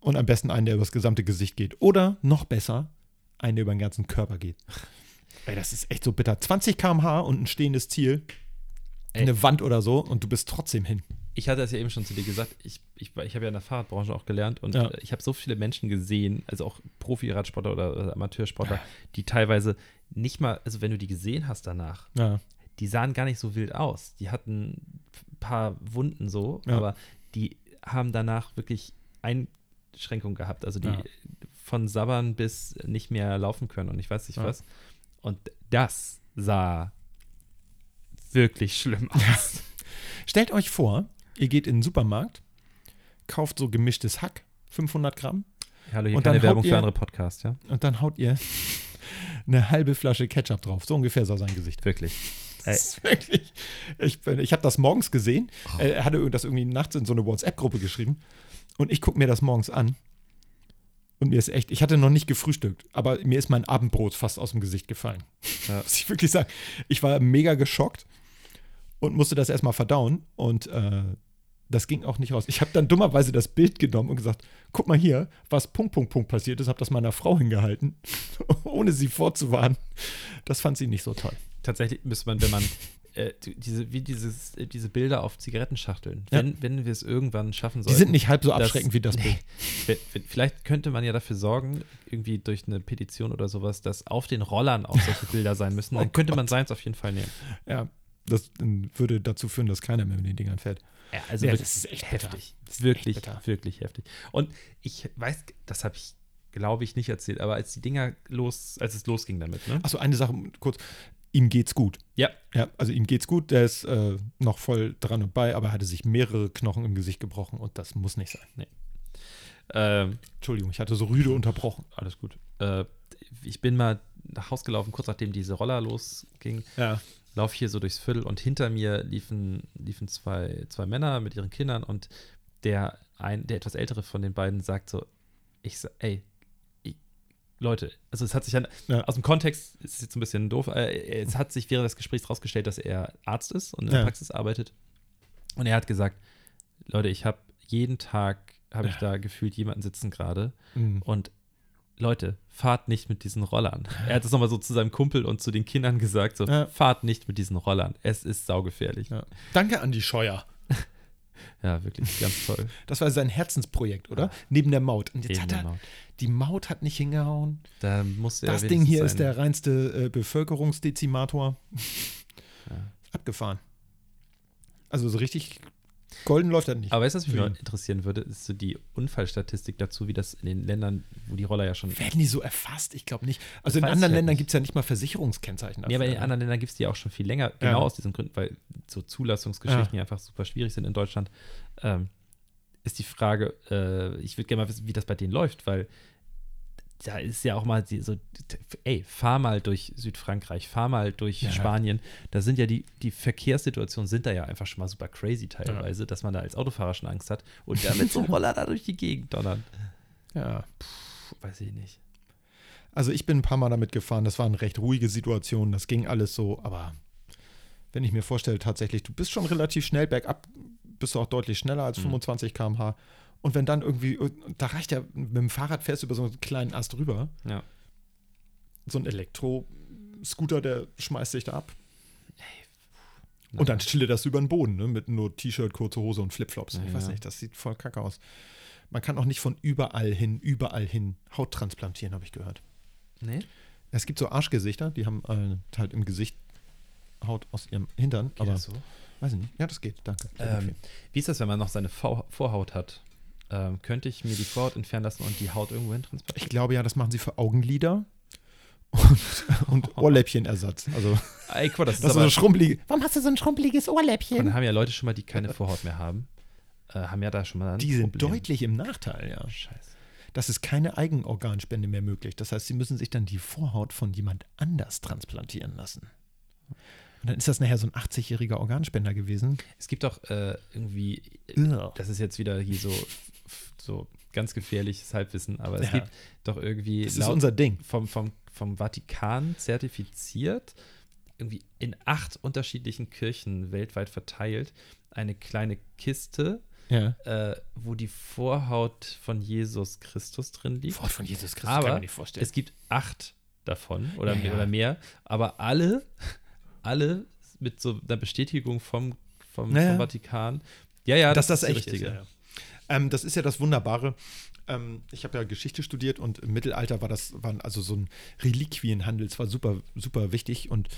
Und am besten einen, der über das gesamte Gesicht geht. Oder noch besser, einen, der über den ganzen Körper geht. Ey, das ist echt so bitter. 20 km/h und ein stehendes Ziel. Ey. Eine Wand oder so und du bist trotzdem hin. ich hatte es ja eben schon zu dir gesagt, ich, ich, ich habe ja in der Fahrradbranche auch gelernt und Ja. ich habe so viele Menschen gesehen, also auch Profi-Radsportler oder, Amateursportler, die teilweise nicht mal, also wenn du die gesehen hast danach, Ja. die sahen gar nicht so wild aus. Die hatten ein paar Wunden so, Ja. aber die haben danach wirklich Einschränkungen gehabt. Also die Ja. Von Sabbern bis nicht mehr laufen können und ich weiß nicht Ja. was. Und das sah wirklich schlimm aus. Stellt euch vor, ihr geht in den Supermarkt, kauft so gemischtes Hack, 500 Gramm, Hallo, hier Und dann keine Werbung haut für ihr- andere Podcasts, ja? und dann haut ihr eine halbe Flasche Ketchup drauf. So ungefähr sah sein Gesicht. Wirklich. Wirklich. Ich, bin- ich habe das morgens gesehen. Oh. Er hatte das irgendwie nachts in so eine WhatsApp-Gruppe geschrieben. Und ich gucke mir das morgens an. Und mir ist echt, ich hatte noch nicht gefrühstückt, aber mir ist mein Abendbrot fast aus dem Gesicht gefallen. Ja. Muss ich wirklich sagen. Ich war mega geschockt und musste das erstmal verdauen. Und äh, das ging auch nicht raus. Ich habe dann dummerweise das Bild genommen und gesagt: guck mal hier, was Punkt, Punkt, Punkt passiert ist, habe das meiner Frau hingehalten, ohne sie vorzuwarnen. Das fand sie nicht so toll. tatsächlich müsste man, wenn man äh, die- diese, wie dieses, äh, diese Bilder auf Zigarettenschachteln, Ja. wenn, wenn wir es irgendwann schaffen Die sollten. sind nicht halb so dass- abschreckend wie das Bild. Vielleicht könnte man ja dafür sorgen, irgendwie durch eine Petition oder sowas, dass auf den Rollern auch solche Bilder sein müssen. Dann Oh könnte man seins auf jeden Fall nehmen. Ja, das würde dazu führen, dass keiner mehr mit den Dingern fährt. Ja, also Ja, das ist echt heftig. Das ist wirklich, echt wirklich heftig. Und ich weiß, das habe ich, glaube ich, nicht erzählt, aber als die Dinger los, als es losging damit, ne? Achso, eine Sache kurz. Ihm geht's gut. Ja. Ja, also ihm geht's gut. Der ist äh, noch voll dran und bei, aber er hatte sich mehrere Knochen im Gesicht gebrochen und das muss nicht sein. Ähm, Entschuldigung, ich hatte so rüde unterbrochen. alles gut. Äh, ich bin mal nach Haus gelaufen, kurz nachdem diese Roller losging. Ja. laufe hier so durchs Viertel und hinter mir liefen, liefen zwei, zwei Männer mit ihren Kindern und der, ein, der etwas ältere von den beiden sagt so, ich ey, Leute, also es hat sich dann, Ja. aus dem Kontext ist es jetzt ein bisschen doof, äh, es hat sich während des Gesprächs herausgestellt, dass er Arzt ist und in der Ja. Praxis arbeitet und er hat gesagt, Leute, ich habe jeden Tag, habe ich da gefühlt jemanden sitzen gerade Mhm. und Leute, fahrt nicht mit diesen Rollern. Er hat es nochmal so zu seinem Kumpel und zu den Kindern gesagt, so, Ja. fahrt nicht mit diesen Rollern. Es ist saugefährlich. Ja. Danke an die Scheuer. wirklich, ganz toll. Das war sein Herzensprojekt, oder? Neben der Maut. Und jetzt Neben hat er, Maut. die Maut hat nicht hingehauen. Da musste Das Ding hier ist der reinste äh, Bevölkerungsdezimator. Ja. Abgefahren. Also so richtig golden läuft das nicht. Aber weißt du, was mich mal interessieren würde, ist so die Unfallstatistik dazu, wie das in den Ländern, wo die Roller ja schon. Werden die so erfasst? Ich glaube nicht. Also in anderen Ländern gibt es ja nicht mal Versicherungskennzeichen. Nee, aber in dafür. anderen Ländern gibt es die auch schon viel länger, genau Ja. aus diesen Gründen, weil so Zulassungsgeschichten Ja. ja einfach super schwierig sind in Deutschland. Ähm, ist die Frage, äh, ich würde gerne mal wissen, wie das bei denen läuft, weil da ist ja auch mal so, ey, fahr mal durch Südfrankreich, fahr mal durch Ja. Spanien. Da sind ja die, die Verkehrssituationen sind da ja einfach schon mal super crazy teilweise, dass man da als Autofahrer schon Angst hat und da mit so einem Roller da durch die Gegend donnern. Ja. Puh, weiß ich nicht. Also ich bin ein paar Mal damit gefahren. Das waren recht ruhige Situationen. Das ging alles so. Aber wenn ich mir vorstelle, tatsächlich, du bist schon relativ schnell bergab, bist du auch deutlich schneller als Mhm. 25 km/h. Und wenn dann irgendwie, da reicht ja, mit dem Fahrrad fährst du über so einen kleinen Ast rüber. Ja. So ein Elektro-Scooter, der schmeißt sich da ab. Und dann schlittert das über den Boden, ne? Mit nur T-Shirt, kurze Hose und Flipflops. Ja, ich weiß nicht, das sieht voll kacke aus. Man kann auch nicht von überall hin, überall hin Haut transplantieren, habe ich gehört. Nee? Es gibt so Arschgesichter, die haben äh, halt im Gesicht Haut aus ihrem Hintern, Geht aber das so? weiß ich nicht. Ja, das geht, danke. Ähm, wie ist das, wenn man noch seine V Vorhaut hat? Ähm, könnte ich mir die Vorhaut entfernen lassen und die Haut irgendwo hin transportieren? ich glaube ja, das machen sie für Augenlider und, und Ohrläppchenersatz. Also, Ey, guck mal, das ist das ist so aber, eine schrumpelige. Warum hast du so ein schrumpeliges dann Ohrläppchen? haben ja Leute schon mal, die keine Vorhaut mehr haben, äh, haben ja da schon mal ein Die sind Problem. deutlich im Nachteil, ja. Scheiße. Das ist keine Eigenorganspende mehr möglich. Das heißt, sie müssen sich dann die Vorhaut von jemand anders transplantieren lassen. Und dann ist das nachher so ein 80-jähriger Organspender gewesen. Es gibt auch äh, irgendwie, Ugh. das ist jetzt wieder hier so, so ganz gefährliches Halbwissen, aber es Ja. gibt doch irgendwie Das ist unser Ding. vom, vom, vom Vatikan zertifiziert, irgendwie in acht unterschiedlichen Kirchen weltweit verteilt, eine kleine Kiste, Ja. äh, wo die Vorhaut von Jesus Christus drin liegt. Wort von Jesus Christus Aber kann man nicht vorstellen. Es gibt acht davon oder, Ja, mehr, oder mehr, aber alle, alle mit so einer Bestätigung vom, vom, vom Vatikan. Ja, ja, dass das die echt richtige. ist. Ja. Ähm, das ist ja das Wunderbare. Ähm, ich habe ja Geschichte studiert und im Mittelalter war das, waren also so ein Reliquienhandel, es war super, super wichtig und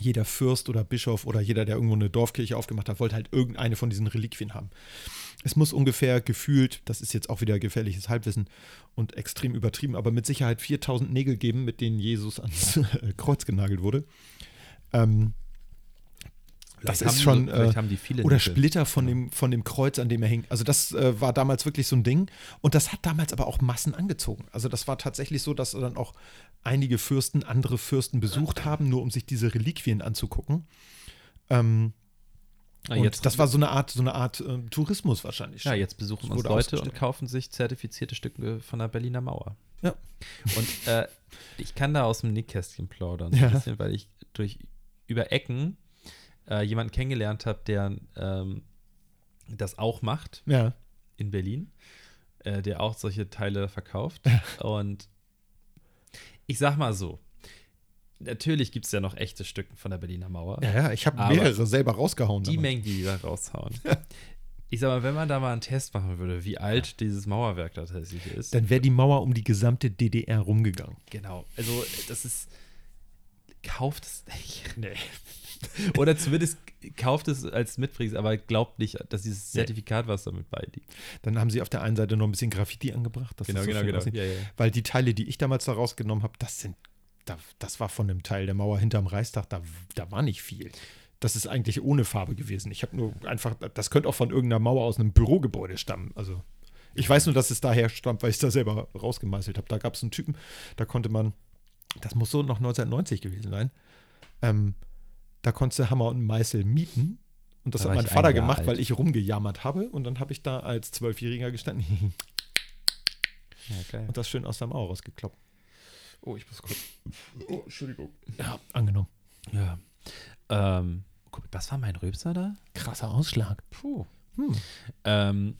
jeder Fürst oder Bischof oder jeder, der irgendwo eine Dorfkirche aufgemacht hat, wollte halt irgendeine von diesen Reliquien haben. Es muss ungefähr gefühlt, das ist jetzt auch wieder gefährliches Halbwissen und extrem übertrieben, aber mit Sicherheit 4000 Nägel geben, mit denen Jesus ans Kreuz genagelt wurde. Ähm, das ist schon. vielleicht äh, haben die viele oder Nickel. Splitter von dem, von dem Kreuz, an dem er hing. Also das äh, war damals wirklich so ein Ding. Und das hat damals aber auch Massen angezogen. Also das war tatsächlich so, dass dann auch einige Fürsten andere Fürsten besucht haben, nur um sich diese Reliquien anzugucken. Ähm, Ah, und das war so eine Art, so eine Art ähm, Tourismus wahrscheinlich. ja, schon. jetzt besuchen uns Leute und kaufen sich zertifizierte Stücke von der Berliner Mauer. Ja. Und äh, ich kann da aus dem Nickkästchen plaudern, Ja. bisschen, weil ich durch über Ecken äh, jemanden kennengelernt habe, der ähm, das auch macht Ja. in Berlin, äh, der auch solche Teile verkauft. Und ich sag mal so, natürlich gibt es ja noch echte Stücke von der Berliner Mauer. ja, ja, ich habe mehrere selber rausgehauen. Die. Mengen, die da raushauen. Ich sag mal, wenn man da mal einen Test machen würde, wie alt dieses Mauerwerk tatsächlich ist. Dann wäre die Mauer um die gesamte DDR rumgegangen. genau. Also, das ist. Kauft es nicht. Nee. Oder zumindest kauft es als Mitbringsel, aber glaubt nicht, dass dieses. Zertifikat, was damit beiliegt. Dann haben sie auf der einen Seite noch ein bisschen Graffiti angebracht. das so schön aussieht. Ja, ja. Weil die Teile, die ich damals da rausgenommen habe, das sind, da, das war von einem Teil der Mauer hinterm Reichstag, da, da war nicht viel. Das ist eigentlich ohne Farbe gewesen. Ich habe nur einfach, das könnte auch von irgendeiner Mauer aus einem Bürogebäude stammen. Also ich weiß nur, dass es daher stammt, weil ich es da selber rausgemeißelt habe. Da gab es einen Typen, da konnte man, das muss so noch 1990 gewesen sein, ähm, da konntest du Hammer und Meißel mieten. Und das Da hat mein Vater gemacht, alt. weil ich rumgejammert habe. Und dann habe ich da als Zwölfjähriger gestanden ja geil. und das schön aus der Mauer rausgekloppt. Oh, ich muss kurz. Oh, Entschuldigung. Ja, angenommen. Ja. Ähm, guck, das war mein Röpser da? Krasser Ausschlag. Puh. Hm. Ähm,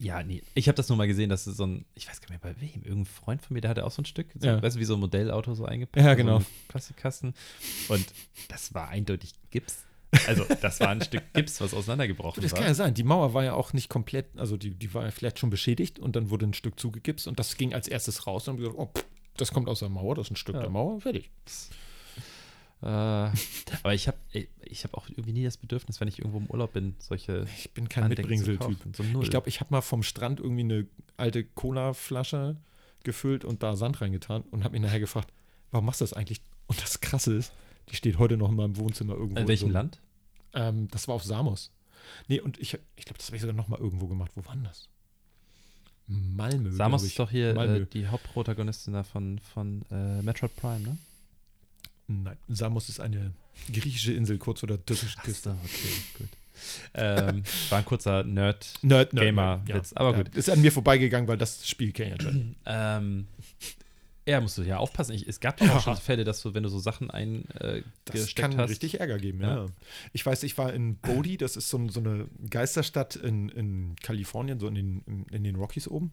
ja, nee. Ich habe das nur mal gesehen, dass es so ein, ich weiß gar nicht mehr bei wem, irgendein Freund von mir, der hatte auch so ein Stück, so, Ja. weißt du, wie so ein Modellauto so eingepackt. Ja, so genau. ein Plastikkasten. Und das war eindeutig Gips. Also, das war ein Stück Gips, was auseinandergebrochen Das war. kann ja sein. Die Mauer war ja auch nicht komplett, also die, die war ja vielleicht schon beschädigt und dann wurde ein Stück zugegipst und das ging als erstes raus und haben gesagt, oh, pff, das kommt aus der Mauer, das ist ein Stück Ja. der Mauer, fertig. Äh, aber ich habe ich hab auch irgendwie nie das Bedürfnis, wenn ich irgendwo im Urlaub bin, solche Ich bin kein Mitbringseltyp. So. Ich glaube, ich habe mal vom Strand irgendwie eine alte Cola-Flasche gefüllt und da Sand reingetan und habe mich nachher gefragt, warum machst du das eigentlich? Und das Krasse ist, die steht heute noch in meinem Wohnzimmer irgendwo. in welchem so, Land? Ähm, das war auf Samos. Nee, und ich, ich glaube, das habe ich sogar noch mal irgendwo gemacht. Wo war denn das? Malmö. Samos ist doch hier äh, die Hauptprotagonistin da von, von äh, Metroid Prime, ne? Nein, Samos ist eine griechische Insel kurz vor der türkischen Küste. okay, gut. ähm, war ein kurzer Nerd. Nerd, Gamer-Witz, aber gut. Ist an mir vorbeigegangen, weil das Spiel kenne ich ja schon. Ähm, Ja, musst du ja aufpassen. Ich, es gab Ja. auch schon Fälle, dass du, wenn du so Sachen eingesteckt Das kann hast. richtig Ärger geben, ja. Ja. Ich weiß, ich war in Bodie, das ist so, so eine Geisterstadt in, in Kalifornien, so in den, in, in den Rockies oben.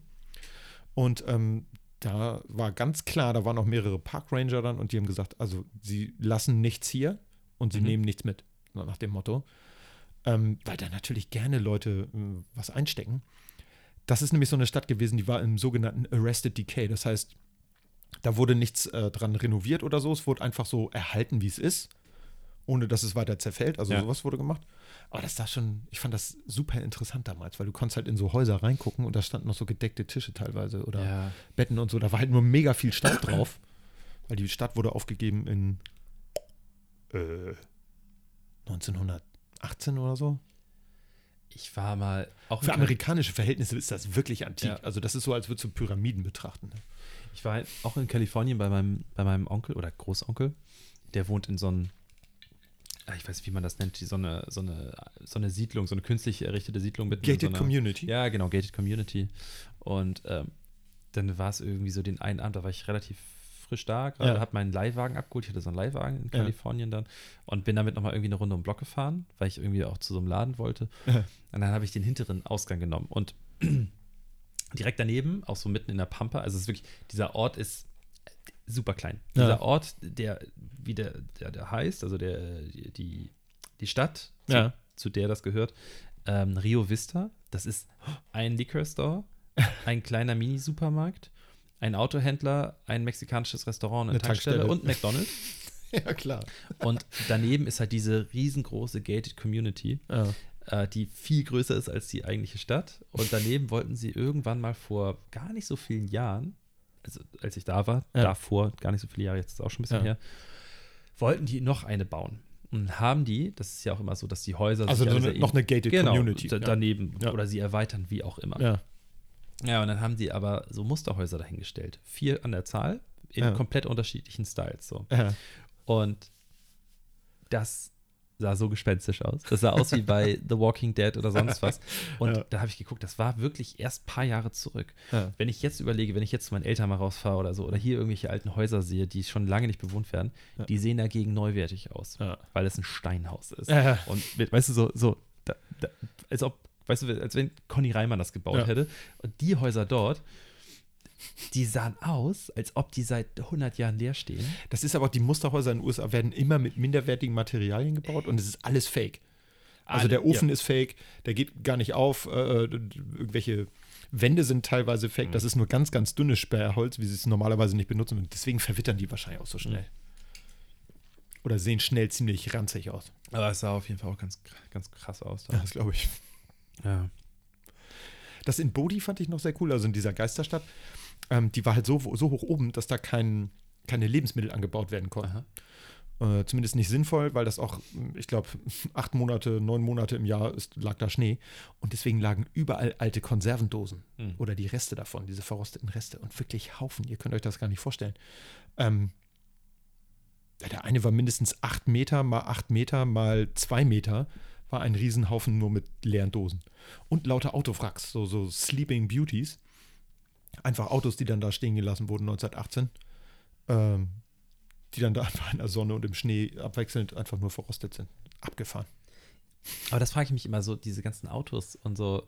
Und ähm, da war ganz klar, da waren auch mehrere Parkranger dann und die haben gesagt, also sie lassen nichts hier und sie Mhm. nehmen nichts mit, nach dem Motto. Ähm, weil da natürlich gerne Leute äh, was einstecken. Das ist nämlich so eine Stadt gewesen, die war im sogenannten Arrested Decay. Das heißt, da wurde nichts äh, dran renoviert oder so. Es wurde einfach so erhalten, wie es ist, ohne dass es weiter zerfällt. Also Ja. sowas wurde gemacht. Aber das da schon, ich fand das super interessant damals, weil du konntest halt in so Häuser reingucken und da standen noch so gedeckte Tische teilweise oder Ja. Betten und so. Da war halt nur mega viel Stadt drauf, weil die Stadt wurde aufgegeben in äh, 1918 oder so. Ich war mal auch Für amerikanische Verhältnisse ist das wirklich antik. Ja. Also das ist so, als würdest du Pyramiden betrachten. Ne? Ich war auch in Kalifornien bei meinem, bei meinem Onkel oder Großonkel. Der wohnt in so einem, ah, ich weiß nicht, wie man das nennt, so eine, so eine, so eine Siedlung, so eine künstlich errichtete Siedlung mit Gated so einer, Community. Ja, genau, Gated Community. Und ähm, dann war es irgendwie so den einen Abend, da war ich relativ frisch da, gerade Ja. habe meinen Leihwagen abgeholt. Ich hatte so einen Leihwagen in Ja. Kalifornien dann und bin damit nochmal irgendwie eine Runde um den Block gefahren, weil ich irgendwie auch zu so einem Laden wollte. Ja. Und dann habe ich den hinteren Ausgang genommen und direkt daneben, auch so mitten in der Pampa, also es ist wirklich, dieser Ort ist super klein. Ja. Dieser Ort, der, wie der, der, der heißt, also der, die, die Stadt, zu, Ja. zu der das gehört, ähm, Rio Vista, das ist ein Liquor Store, ein kleiner Mini-Supermarkt, ein Autohändler, ein mexikanisches Restaurant, eine, Eine Tankstelle, Tankstelle. und McDonald's. Ja, klar. Und daneben ist halt diese riesengroße Gated Community, Ja. äh, die viel größer ist als die eigentliche Stadt. Und daneben wollten sie irgendwann mal vor gar nicht so vielen Jahren, also als ich da war, Ja. davor, gar nicht so viele Jahre, jetzt ist es auch schon ein bisschen Ja. her, wollten die noch eine bauen. Und haben die, das ist ja auch immer so, dass die Häuser Also so eine, noch eine Gated genau, Community. daneben Ja. oder sie erweitern, wie auch immer. Ja. Ja, und dann haben sie aber so Musterhäuser dahingestellt. Vier an der Zahl, in Ja. komplett unterschiedlichen Styles. So. Ja. Und das sah so gespenstisch aus. Das sah aus wie bei The Walking Dead oder sonst was. Und Ja. da habe ich geguckt, das war wirklich erst ein paar Jahre zurück. Ja. Wenn ich jetzt überlege, wenn ich jetzt zu meinen Eltern mal rausfahre oder so, oder hier irgendwelche alten Häuser sehe, die schon lange nicht bewohnt werden, Ja. die sehen dagegen neuwertig aus, weil es ein Steinhaus ist. Und we- weißt du, so, so da, da, als ob, weißt du, als wenn Conny Reimann das gebaut Ja. hätte. Und die Häuser dort, die sahen aus, als ob die seit 100 Jahren leer stehen. Das ist aber auch, die Musterhäuser in den USA werden immer mit minderwertigen Materialien gebaut und es ist alles fake. Also Alle- der Ofen ist fake, der geht gar nicht auf, äh, irgendwelche Wände sind teilweise fake, das ist nur ganz, ganz dünnes Sperrholz, wie sie es normalerweise nicht benutzen und deswegen verwittern die wahrscheinlich auch so schnell. Oder sehen schnell ziemlich ranzig aus. Aber es sah auf jeden Fall auch ganz, ganz krass aus. Ja, das glaube ich. Ja. Das in Bodhi fand ich noch sehr cool, also in dieser Geisterstadt. Ähm, die war halt so, so hoch oben, dass da kein, keine Lebensmittel angebaut werden konnten. Äh, zumindest nicht sinnvoll, weil das auch, ich glaube, acht Monate, neun Monate im Jahr ist, lag da Schnee. Und deswegen lagen überall alte Konservendosen Hm. oder die Reste davon, diese verrosteten Reste. Und wirklich Haufen, ihr könnt euch das gar nicht vorstellen. Ähm, der eine war mindestens acht Meter mal acht Meter mal zwei Meter, war ein Riesenhaufen nur mit leeren Dosen. Und lauter Autowracks, so, so Sleeping Beauties. Einfach Autos, die dann da stehen gelassen wurden 1918. Ähm, die dann da einfach in der Sonne und im Schnee abwechselnd einfach nur verrostet sind. Abgefahren. Aber das frage ich mich immer so, diese ganzen Autos und so,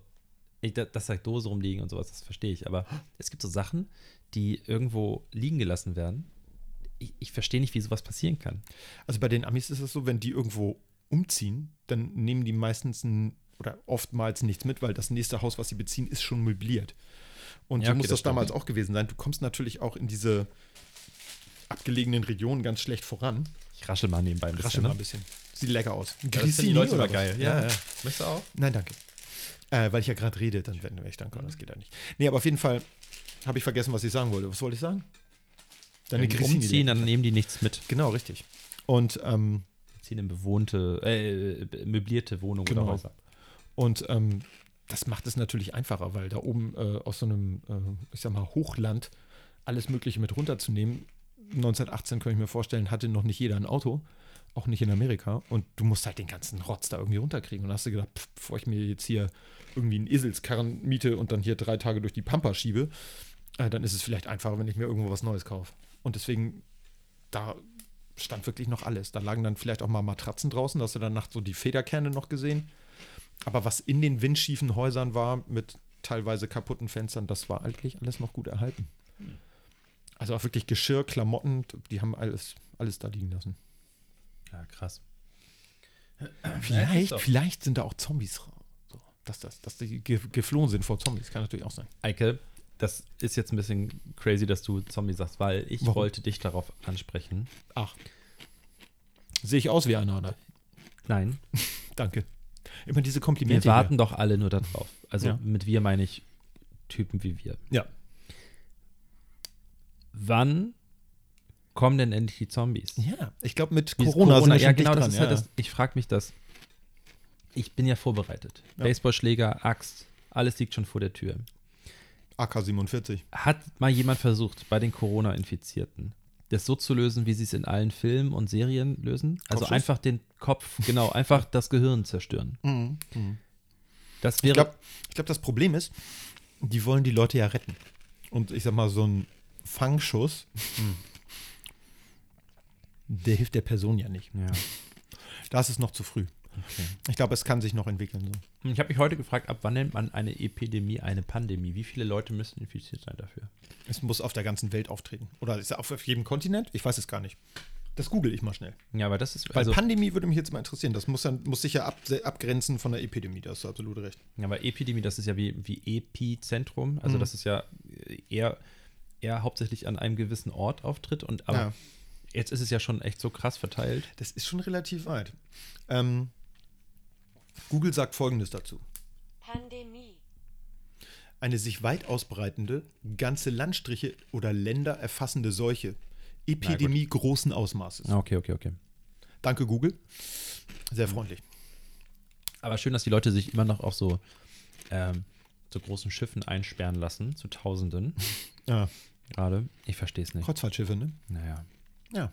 ich, da- dass da Dose rumliegen und sowas, das verstehe ich. Aber es gibt so Sachen, die irgendwo liegen gelassen werden. Ich, ich verstehe nicht, wie sowas passieren kann. Also bei den Amis ist es so, wenn die irgendwo umziehen, dann nehmen die meistens ein, oder oftmals nichts mit, weil das nächste Haus, was sie beziehen, ist schon möbliert. Und Ja, so okay, muss das das, damals auch gewesen sein. Du kommst natürlich auch in diese abgelegenen Regionen ganz schlecht voran. Ich raschel mal nebenbei ein bisschen. Raschel mal ne? ein bisschen. Sieht lecker aus. Ein Ja, das die Leute oder immer geil. Ja, ja. ja. Möchtest du auch? Nein, danke. Äh, weil ich ja gerade rede, dann wenn ich dann kann, das geht ja nicht. Nee, aber auf jeden Fall habe ich vergessen, was ich sagen wollte. Was wollte ich sagen? Deine Wenn die Grissini- umziehen, dann nehmen die nichts mit. Genau, richtig. Und, ähm, ziehen in bewohnte, äh, möblierte Wohnungen Genau. oder Häuser. und ähm, das macht es natürlich einfacher, weil da oben äh, aus so einem, äh, ich sag mal, Hochland alles Mögliche mit runterzunehmen. 1918 kann ich mir vorstellen, hatte noch nicht jeder ein Auto, auch nicht in Amerika. Und du musst halt den ganzen Rotz da irgendwie runterkriegen. Und hast du gedacht, pff, bevor ich mir jetzt hier irgendwie einen Eselskarren miete und dann hier drei Tage durch die Pampa schiebe, äh, dann ist es vielleicht einfacher, wenn ich mir irgendwo was Neues kaufe. Und deswegen, da stand wirklich noch alles. Da lagen dann vielleicht auch mal Matratzen draußen, da hast du dann nachts so die Federkerne noch gesehen. Aber was in den windschiefen Häusern war, mit teilweise kaputten Fenstern, das war eigentlich alles noch gut erhalten. Also auch wirklich Geschirr, Klamotten, die haben alles, alles da liegen lassen. Ja, krass. Vielleicht, vielleicht sind da auch Zombies. So, dass, das, dass die ge geflohen sind vor Zombies, kann natürlich auch sein. Eike, das ist jetzt ein bisschen crazy, dass du Zombie sagst, weil ich Warum? wollte dich darauf ansprechen. Ach. Sehe ich aus wie einer, oder? Nein, Danke. Immer diese wir Komplimente. warten doch alle nur darauf. Also Ja. mit wir meine ich Typen wie wir. hier. Ja. Wann kommen denn endlich die Zombies? Ja, ich glaube, mit ist Corona, sind wir ja, genau, das dran. ist halt ja. das. Ich frage mich das. Ich bin ja vorbereitet. Ja. Baseballschläger, Axt, alles liegt schon vor der Tür. AK-47. Hat mal jemand versucht, bei den Corona-Infizierten, das so zu lösen, wie sie es in allen Filmen und Serien lösen? Also Kopfschuss? einfach den Kopf, genau, einfach das Gehirn zerstören. Das Ich wäre. glaube, ich glaub, das Problem ist, die wollen die Leute ja retten. Und ich sag mal, so ein Fangschuss, der hilft der Person ja nicht. ja. Da ist es noch zu früh. Okay. Ich glaube, es kann sich noch entwickeln. So. Ich habe mich heute gefragt, ab wann nennt man eine Epidemie eine Pandemie? Wie viele Leute müssen infiziert sein dafür? Es muss auf der ganzen Welt auftreten. Oder ist es auf auf jedem Kontinent? Ich weiß es gar nicht. Das google ich mal schnell. Ja, aber das ist. Weil Also, Pandemie würde mich jetzt mal interessieren. Das muss, dann, muss sich ja ab, abgrenzen von der Epidemie. Da hast du absolut recht. ja, aber Epidemie, das ist ja wie, wie Epizentrum. Also, Mhm. das ist ja eher, eher hauptsächlich an einem gewissen Ort auftritt. Und aber Ja. jetzt ist es ja schon echt so krass verteilt. Das ist schon relativ weit. Ähm, Google sagt Folgendes dazu. Pandemie. Eine sich weit ausbreitende, ganze Landstriche oder Länder erfassende Seuche. Epidemie großen Ausmaßes. Okay, okay, okay. Danke, Google. Sehr freundlich. Aber schön, dass die Leute sich immer noch auf so, ähm, so großen Schiffen einsperren lassen, zu Tausenden Ja, gerade. Ich verstehe es nicht. Kreuzfahrtschiffe, ne? Naja. Ja.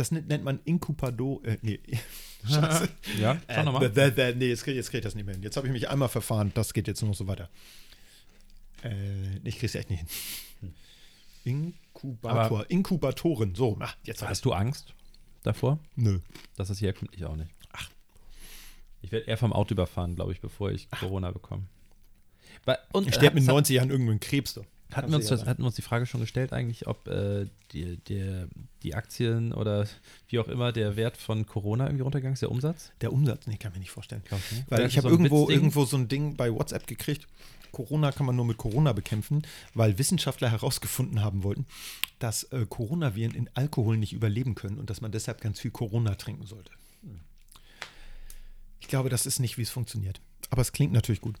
Das nennt, man Inkubado. Äh, nee. Scheiße. Ja, schau Äh, nochmal. bäh, nee, jetzt kriege jetzt krieg ich das nicht mehr hin. Jetzt habe ich mich einmal verfahren. Das geht jetzt nur noch so weiter. Äh, ich kriege es echt nicht hin. Inkubator. Inkubatoren. So, na, jetzt Hast du Angst davor? Nö. Das ist hier kommt ich auch nicht. Ach. Ich werde eher vom Auto überfahren, glaube ich, bevor ich Corona bekomme. Und Ich sterbe mit hat- 90 Jahren irgendeinen Krebs. Da. Hatten wir, uns das, hatten wir uns die Frage schon gestellt eigentlich, ob äh, die, der, die Aktien oder wie auch immer der Wert von Corona irgendwie runtergegangen ist, der Umsatz? Der Umsatz, nee, kann ich mir nicht vorstellen. Ich nicht. Weil Oder ich habe so irgendwo, Witzding? irgendwo so ein Ding bei WhatsApp gekriegt. Corona kann man nur mit Corona bekämpfen, weil Wissenschaftler herausgefunden haben wollten, dass äh, Coronaviren in Alkohol nicht überleben können und dass man deshalb ganz viel Corona trinken sollte. Ich glaube, das ist nicht, wie es funktioniert. Aber es klingt natürlich gut.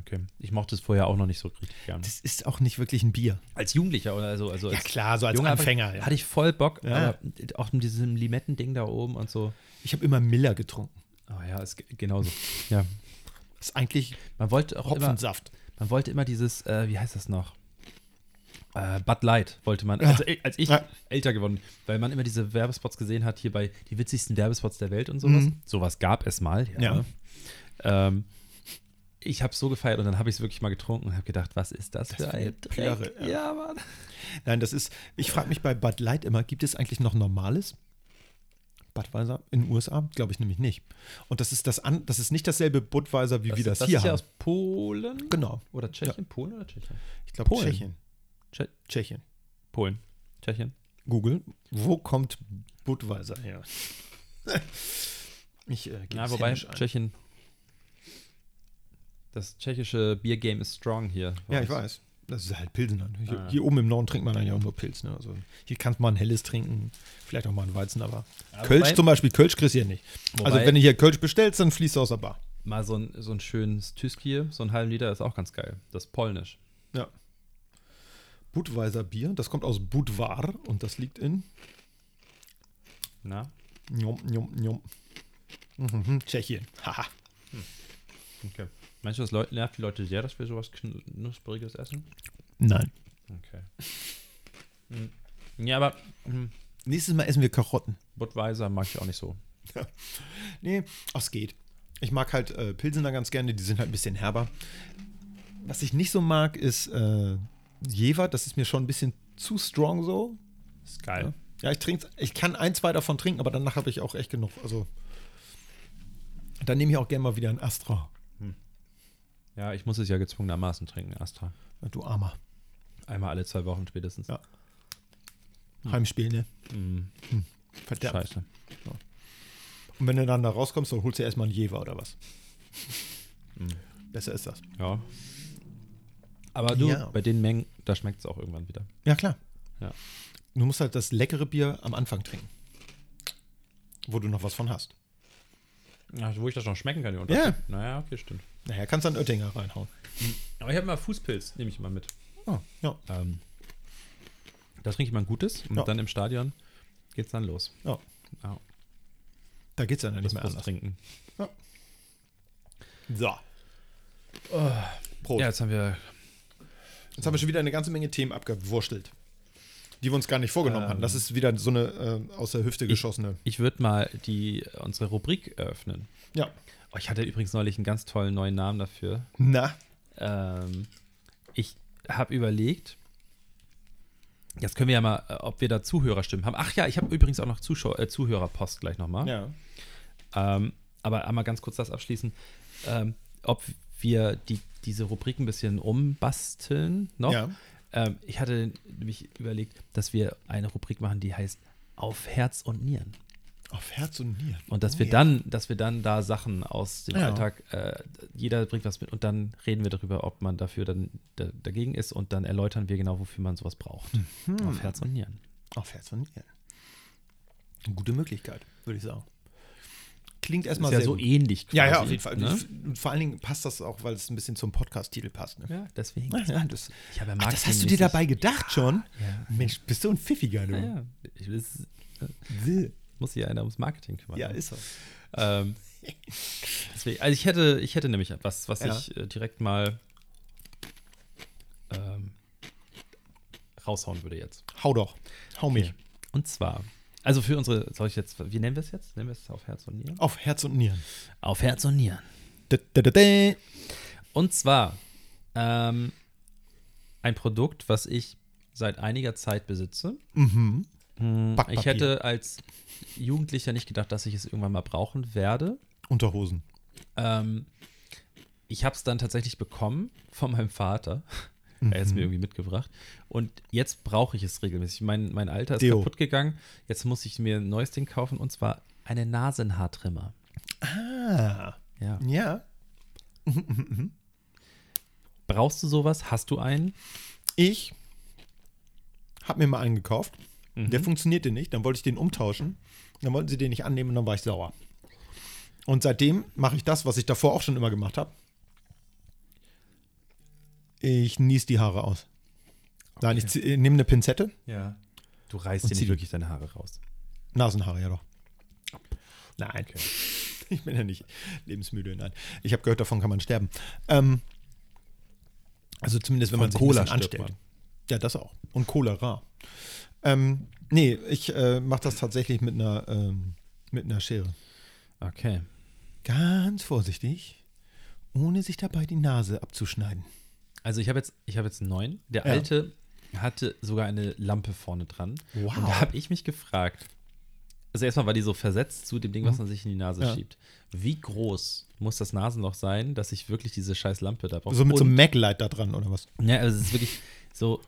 Okay. Ich mochte es vorher auch noch nicht so richtig gern. Das ist auch nicht wirklich ein Bier. Als Jugendlicher oder so. Also Ja, als klar, so als Junge Anfänger, Hatte, ja. hatte ich voll Bock, Ja. aber auch mit diesem Limettending da oben und so. Ich habe immer Miller getrunken. Oh ja, ist ge- genauso. ja. Das ist eigentlich Man wollte auch immer, Hopfensaft. man wollte immer dieses, äh, wie heißt das noch? Äh, Bud Light wollte man, also, äh, als ich Ja. älter geworden, weil man immer diese Werbespots gesehen hat, hier bei die witzigsten Werbespots der Welt und sowas. Mhm. Sowas gab es mal, ja. Ja. Ähm, ich habe es so gefeiert und dann habe ich es wirklich mal getrunken und habe gedacht, was ist das, Das für ein eine Dreck? Ja. ja, Mann. Nein, das ist, ich frage mich bei Bud Light immer, gibt es eigentlich noch normales? Budweiser in den USA? Glaube ich nämlich nicht. Und das ist das an, das ist nicht dasselbe Budweiser, wie wir das, das hier ist ja haben. aus Polen genau. oder Tschechien? Polen oder Tschechien? Ich glaube. Tschechien. Tsche Tschechien. Polen. Tschechien. Google, wo kommt Budweiser her? ich äh, Ja, es wobei. Tschechien. Das tschechische Biergame ist strong hier. Ja, ich weiß. Das ist halt Pilsener. Hier, Ah. hier oben im Norden trinkt man eigentlich auch nur Pilz. Ne? Also hier kannst man ein helles trinken, vielleicht auch mal ein Weizen, aber Ja, Kölsch wobei- zum Beispiel, Kölsch kriegst du hier nicht. also wenn du hier Kölsch bestellst, dann fließt du aus der Bar. Mal so ein, so ein schönes Tyskier, so ein halben Liter ist auch ganz geil. Das ist polnisch. Ja. Budweiser Bier, das kommt aus Budvar und das liegt in Na? Njom, njom, njom. Mhm, Tschechien. Haha. Okay. Meinst du, das Leu- nervt die Leute sehr, dass wir sowas Knuspriges essen? Nein. Okay. Hm. Ja, aber hm, Nächstes Mal essen wir Karotten. Budweiser mag ich auch nicht so. Nee, ach, es geht. Ich mag halt äh, Pilsener ganz gerne, die sind halt ein bisschen herber. Was ich nicht so mag, ist äh, Jever. Das ist mir schon ein bisschen zu strong so. Ist geil. Ja, ich trinke, ich kann ein, zwei davon trinken, aber danach habe ich auch echt genug. Also dann nehme ich auch gerne mal wieder ein Astra. Ja, ich muss es ja gezwungenermaßen trinken, Astra. Ja, Du Armer. Einmal alle zwei Wochen spätestens. Ja. Heimspiel, ne? Hm, Verdammt. scheiße. Und wenn du dann da rauskommst, dann holst du erstmal einen Jever oder was. Hm. Besser ist das. Ja. Aber du, Ja. bei den Mengen, da schmeckt es auch irgendwann wieder. Ja, klar. Ja. Du musst halt das leckere Bier am Anfang trinken. Wo du noch was von hast. Ja, wo ich das noch schmecken kann, Ja. Naja, okay, stimmt. Naja, kannst dann Oettinger reinhauen. Aber ich habe mal Fußpilz, nehme ich immer mit. Oh, ja. Ähm, da trinke ich mal ein gutes und Ja. dann im Stadion geht's dann los. ja. Ja, Da geht's ja dann nicht mehr anders. trinken. So. Prost. Ja, jetzt haben wir Jetzt haben wir schon wieder eine ganze Menge Themen abgewurstelt, die wir uns gar nicht vorgenommen Ähm. hatten. Das ist wieder so eine äh, aus der Hüfte geschossene. Ich würde mal die, unsere Rubrik eröffnen. Ja. Oh, ich hatte übrigens neulich einen ganz tollen neuen Namen dafür. Na, Ähm, ich habe überlegt, jetzt können wir ja mal, äh, ob wir da Zuhörerstimmen haben. Ach ja, ich habe übrigens auch noch Zuschau äh, Zuhörerpost gleich nochmal. ja. Ähm, aber einmal ganz kurz das abschließen. Ähm, ob wir die, diese Rubrik ein bisschen umbasteln noch. Ja. Ähm, ich hatte nämlich überlegt, dass wir eine Rubrik machen, die heißt Auf Herz und Nieren. Auf Herz und Nieren. Und dass Oh, wir ja. dann, dass wir dann da Sachen aus dem Ja. Alltag, äh, jeder bringt was mit und dann reden wir darüber, ob man dafür dann da, dagegen ist und dann erläutern wir genau, wofür man sowas braucht. Mhm. Auf Herz und Nieren. Auf Herz und Nieren. Eine gute Möglichkeit, würde ich sagen. Klingt Ist erstmal ja sehr so gut. ähnlich quasi. Ja, ja, auf jeden Fall. Ne? Und Vor allen Dingen passt das auch, weil es ein bisschen zum Podcast-Titel passt. Ne? Ja, deswegen. Ja, ja, das, Ich habe ja ach, das hast du dir dabei gedacht schon? Ja. Mensch, bist du ein Pfiffiger, du. Ja, ja. Ich, das, muss sich ja einer ums Marketing kümmern. ja ne? ist so. Ähm, deswegen, also ich hätte, ich hätte nämlich etwas, was Ja. ich äh, direkt mal ähm, raushauen würde jetzt. Hau doch. Hau mich. Okay. Und zwar, also für unsere, soll ich jetzt, wie nennen wir es jetzt? Nennen wir es auf Herz und Nieren? Auf Herz und Nieren. Auf Herz und Nieren. Da, da, da. Und zwar ähm, ein Produkt, was ich seit einiger Zeit besitze. Mhm. Hm, Backpapier. Ich hätte als Jugendlicher nicht gedacht, dass ich es irgendwann mal brauchen werde. Unterhosen. Ähm, ich habe es dann tatsächlich bekommen von meinem Vater. Er hat es mir irgendwie mitgebracht. Und jetzt brauche ich es regelmäßig. Mein, mein Alter ist Deo. kaputt gegangen. Jetzt muss ich mir ein neues Ding kaufen und zwar eine Nasenhaartrimmer. Ah. Ja. Ja. Brauchst du sowas? Hast du einen? Ich habe mir mal einen gekauft. Mhm. Der funktionierte nicht. Dann wollte ich den umtauschen. Dann wollten sie den nicht annehmen und dann war ich sauer. Und seitdem mache ich das, was ich davor auch schon immer gemacht habe. Ich nies die Haare aus. Nein, ich äh, nehme eine Pinzette. Ja. Du reißt dir nicht wirklich deine Haare raus. Nasenhaare, ja doch. Nein. Ich bin ja nicht lebensmüde, nein. Ich habe gehört, davon kann man sterben. Ähm, also zumindest, wenn Von man sich Cola anstellt. Ja, das auch. Und Cholera. Ähm, nee, ich äh, mache das tatsächlich mit einer, ähm, mit einer Schere. Okay. Ganz vorsichtig, ohne sich dabei die Nase abzuschneiden. Also ich habe jetzt, ich habe jetzt einen neuen. Der Ja. alte hatte sogar eine Lampe vorne dran. Wow. Und da habe ich mich gefragt. Also erstmal war die so versetzt zu dem Ding, was man sich in die Nase Mhm. Ja. schiebt. Wie groß muss das Nasenloch sein, dass ich wirklich diese scheiß Lampe da brauche? So mit so Und- einem Maglite da dran oder was? Ja, also es ist wirklich so,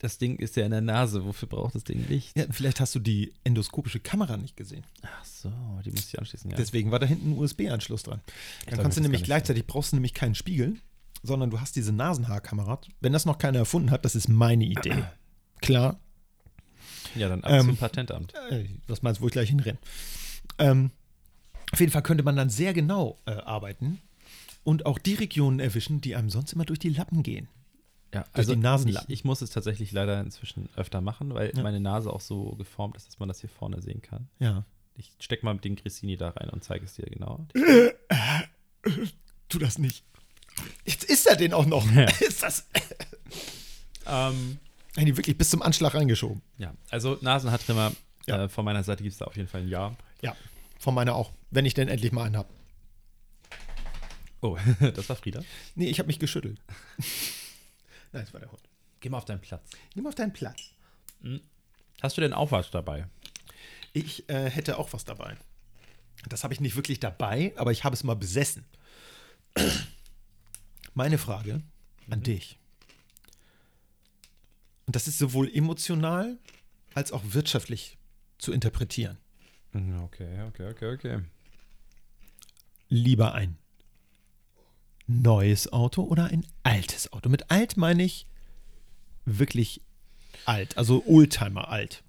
das Ding ist ja in der Nase. Wofür braucht das Ding Licht? Ja, vielleicht hast du die endoskopische Kamera nicht gesehen. Ach so, die muss ich anschließen, ja. Deswegen war da hinten ein USB-Anschluss dran. Dann glaub, kannst du nämlich gleichzeitig, brauchst du nämlich keinen Spiegel, sondern du hast diese Nasenhaarkamera. Wenn das noch keiner erfunden hat, das ist meine Idee. Klar, ja, dann ab Ähm, zum Patentamt. äh, was meinst du, wo ich gleich hinrenne? Ähm, auf jeden Fall könnte man dann sehr genau äh, arbeiten und auch die Regionen erwischen, die einem sonst immer durch die Lappen gehen. Ja, durch die ich, Nasenlappen. ich muss es tatsächlich leider inzwischen öfter machen, weil Ja. meine Nase auch so geformt ist, dass man das hier vorne sehen kann. Ja. Ich steck mal den Grissini da rein und zeige es dir genau. Tu das nicht. Jetzt ist er den auch noch. Ja. Ist das. Ähm, die wirklich bis zum Anschlag reingeschoben. ja, also Nasenhaartrimmer. Ja. Äh, von meiner Seite gibt es da auf jeden Fall ein Ja. Ja, von meiner auch. Wenn ich denn endlich mal einen habe. Oh, das war Frieda. Nee, ich habe mich geschüttelt. Nein, es war der Hund. Geh mal auf deinen Platz. Nimm auf deinen Platz. Hast du denn auch was dabei? Ich äh, hätte auch was dabei. Das habe ich nicht wirklich dabei, aber ich habe es mal besessen. Meine Frage an dich. Und das ist sowohl emotional als auch wirtschaftlich zu interpretieren. Mhm, Okay, okay, okay, okay. Lieber ein neues Auto oder ein altes Auto? Mit alt meine ich wirklich alt, also Oldtimer alt.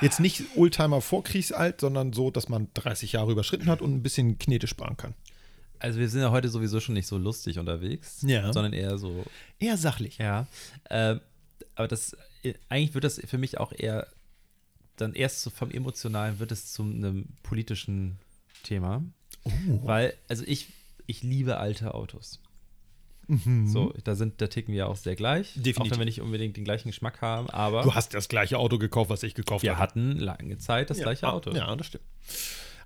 Jetzt nicht Oldtimer vorkriegsalt, sondern so, dass man 30 Jahre überschritten hat und ein bisschen Knete sparen kann. Also wir sind ja heute sowieso schon nicht so lustig unterwegs, Ja. sondern eher so, Eher sachlich. ja. Ähm, aber das, eigentlich wird das für mich auch eher, dann erst so vom Emotionalen wird es zu einem politischen Thema. Weil, also ich, ich liebe alte Autos. So, da sind, da ticken wir auch sehr gleich. Auch Definitiv. wenn wir nicht unbedingt den gleichen Geschmack haben, aber Du hast das gleiche Auto gekauft, was ich gekauft wir habe. hatten lange Zeit das Ja. gleiche Auto. Ja, das stimmt.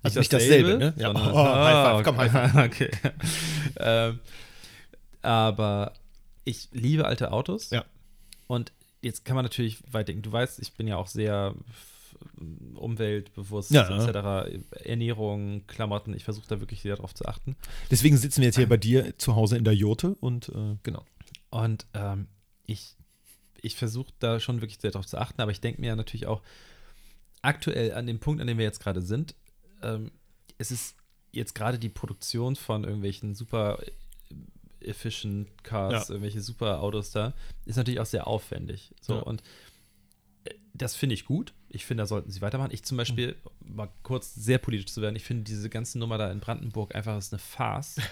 Also nicht dasselbe, ne? Ja. sondern- Oh, High Five, komm, okay. High okay. ähm, aber ich liebe alte Autos. Ja. Und jetzt kann man natürlich weit denken. Du weißt, ich bin ja auch sehr umweltbewusst, Ja. etc. Ernährung, Klamotten. Ich versuche da wirklich sehr drauf zu achten. Deswegen sitzen wir jetzt hier bei dir zu Hause in der Jurte und äh, genau. Und ähm, ich, ich versuche da schon wirklich sehr drauf zu achten, aber ich denke mir natürlich auch, aktuell an dem Punkt, an dem wir jetzt gerade sind, ähm, es ist jetzt gerade die Produktion von irgendwelchen super efficient Cars, Ja. irgendwelche super Autos da, ist natürlich auch sehr aufwendig. So Ja. und äh, das finde ich gut. Ich finde, da sollten sie weitermachen. Ich zum Beispiel, mal kurz sehr politisch zu werden, ich finde diese ganze Nummer da in Brandenburg einfach ist eine Farce.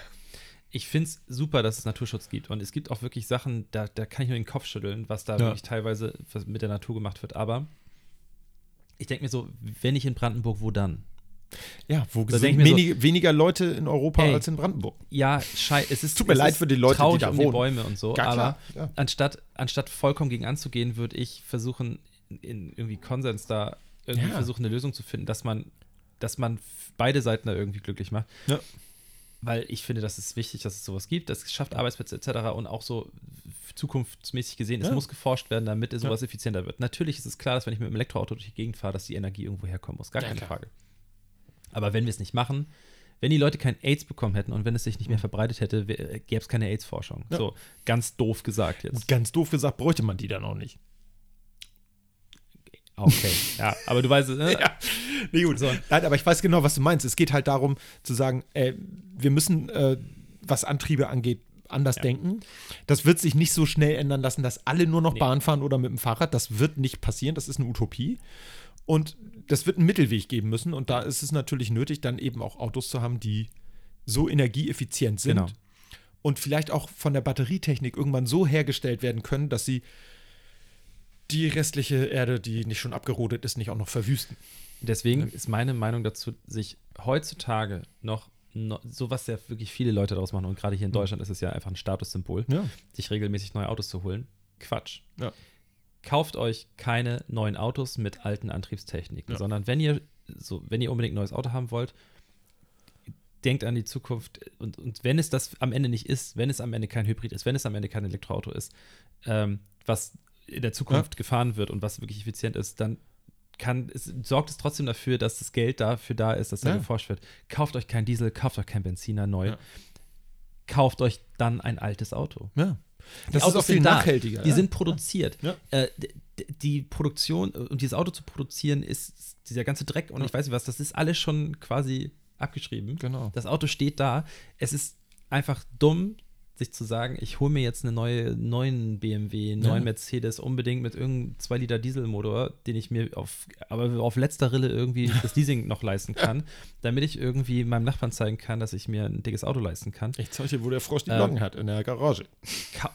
Ich finde es super, dass es Naturschutz gibt. Und es gibt auch wirklich Sachen, da, da kann ich nur den Kopf schütteln, was da Ja. wirklich teilweise mit der Natur gemacht wird. Aber ich denke mir so, wenn nicht in Brandenburg, wo dann? Ja, wo Da sind ich mir so- wenig, weniger Leute in Europa Ey. als in Brandenburg. Ja, schei es ist Tut mir leid für die Leute, die traurig da um wohnen. die Bäume und so, Ja, aber klar, ja. anstatt, anstatt vollkommen gegen anzugehen, würde ich versuchen, in irgendwie Konsens da irgendwie Ja. versuchen, eine Lösung zu finden, dass man, dass man beide Seiten da irgendwie glücklich macht. Ja. Weil ich finde, das ist wichtig, dass es sowas gibt. Das schafft Arbeitsplätze etc. und auch so zukunftsmäßig gesehen, es Ja. muss geforscht werden, damit sowas effizienter wird. Natürlich ist es klar, dass wenn ich mit dem Elektroauto durch die Gegend fahre, dass die Energie irgendwo herkommen muss. Gar keine klar. Frage. Aber wenn wir es nicht machen, wenn die Leute kein AIDS bekommen hätten und wenn es sich nicht mehr verbreitet hätte, gäbe es keine AIDS-Forschung. Mhm. Ja. So, ganz doof gesagt jetzt. Ganz doof gesagt, bräuchte man die dann auch nicht. Okay, ja, aber du weißt, ne? Ja, nee, gut. So. Nein, aber ich weiß genau, was du meinst. Es geht halt darum, zu sagen, äh, wir müssen, äh, was Antriebe angeht, anders denken. Das wird sich nicht so schnell ändern lassen, dass alle nur noch Nee. Bahn fahren oder mit dem Fahrrad. Das wird nicht passieren. Das ist eine Utopie. Und das wird einen Mittelweg geben müssen. Und da ist es natürlich nötig, dann eben auch Autos zu haben, die so energieeffizient sind. Genau. Und vielleicht auch von der Batterietechnik irgendwann so hergestellt werden können, dass sie die restliche Erde, die nicht schon abgerodet ist, nicht auch noch verwüsten. Deswegen ist meine Meinung dazu, sich heutzutage noch, noch sowas ja wirklich viele Leute daraus machen und gerade hier in Deutschland ist es ja einfach ein Statussymbol, Ja. sich regelmäßig neue Autos zu holen. Quatsch. Ja. Kauft euch keine neuen Autos mit alten Antriebstechniken, Ja. sondern wenn ihr so, wenn ihr unbedingt ein neues Auto haben wollt, denkt an die Zukunft und, und wenn es das am Ende nicht ist, wenn es am Ende kein Hybrid ist, wenn es am Ende kein Elektroauto ist, ähm, was in der Zukunft gefahren wird und was wirklich effizient ist, dann kann, es, sorgt es trotzdem dafür, dass das Geld dafür da ist, dass da Ja. geforscht wird. Kauft euch kein Diesel, kauft euch kein Benziner neu, Ja. kauft euch dann ein altes Auto. Ja. Die Das ist Autos auch viel sind da. nachhaltiger. Die ja. sind produziert. Ja. Äh, die Produktion und dieses Auto zu produzieren ist dieser ganze Dreck und Ja. ich weiß nicht was, das ist alles schon quasi abgeschrieben. Genau. Das Auto steht da. Es ist einfach dumm, sich zu sagen, ich hole mir jetzt eine neue, neuen BMW, einen Ja. neuen Mercedes unbedingt mit irgendeinem 2 Liter Dieselmotor, den ich mir auf, aber auf letzter Rille irgendwie das Leasing noch leisten kann, damit ich irgendwie meinem Nachbarn zeigen kann, dass ich mir ein dickes Auto leisten kann. Ich zeige wo der Frosch die Ähm, Locken hat, in der Garage. Ka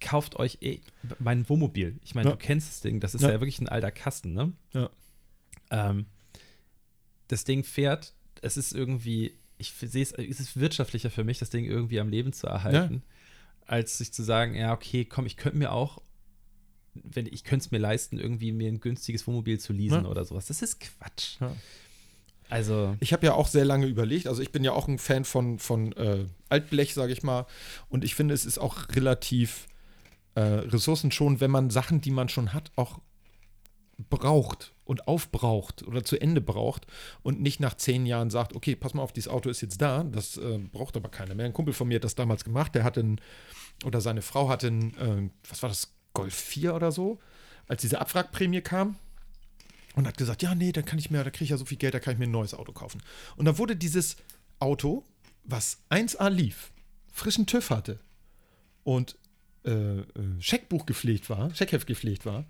kauft euch eh, mein Wohnmobil. Ich meine, Ja. du kennst das Ding, das ist Ja. ja, wirklich ein alter Kasten, ne? Ja. Ähm, das Ding fährt, es ist irgendwie, ich sehe es, es ist wirtschaftlicher für mich, das Ding irgendwie am Leben zu erhalten, als sich zu sagen, ja, okay, komm, ich könnte mir auch, wenn ich könnte es mir leisten, irgendwie mir ein günstiges Wohnmobil zu leasen Ja. oder sowas. Das ist Quatsch. Ja. Also, Ich habe ja auch sehr lange überlegt. Also ich bin ja auch ein Fan von, von äh, Altblech, sage ich mal. Und ich finde, es ist auch relativ äh, ressourcenschonend, wenn man Sachen, die man schon hat, auch braucht und aufbraucht oder zu Ende braucht und nicht nach zehn Jahren sagt, okay, pass mal auf, dieses Auto ist jetzt da, das äh, braucht aber keiner mehr. Ein Kumpel von mir hat das damals gemacht, der hatte einen, oder seine Frau hatte einen, äh, was war das, Golf 4 oder so, als diese Abwrackprämie kam und hat gesagt, ja, nee, dann kann ich mir, da kriege ich ja so viel Geld, da kann ich mir ein neues Auto kaufen. Und dann wurde dieses Auto, was 1A lief, frischen TÜV hatte und äh, äh, Scheckbuch gepflegt war, Scheckheft gepflegt war,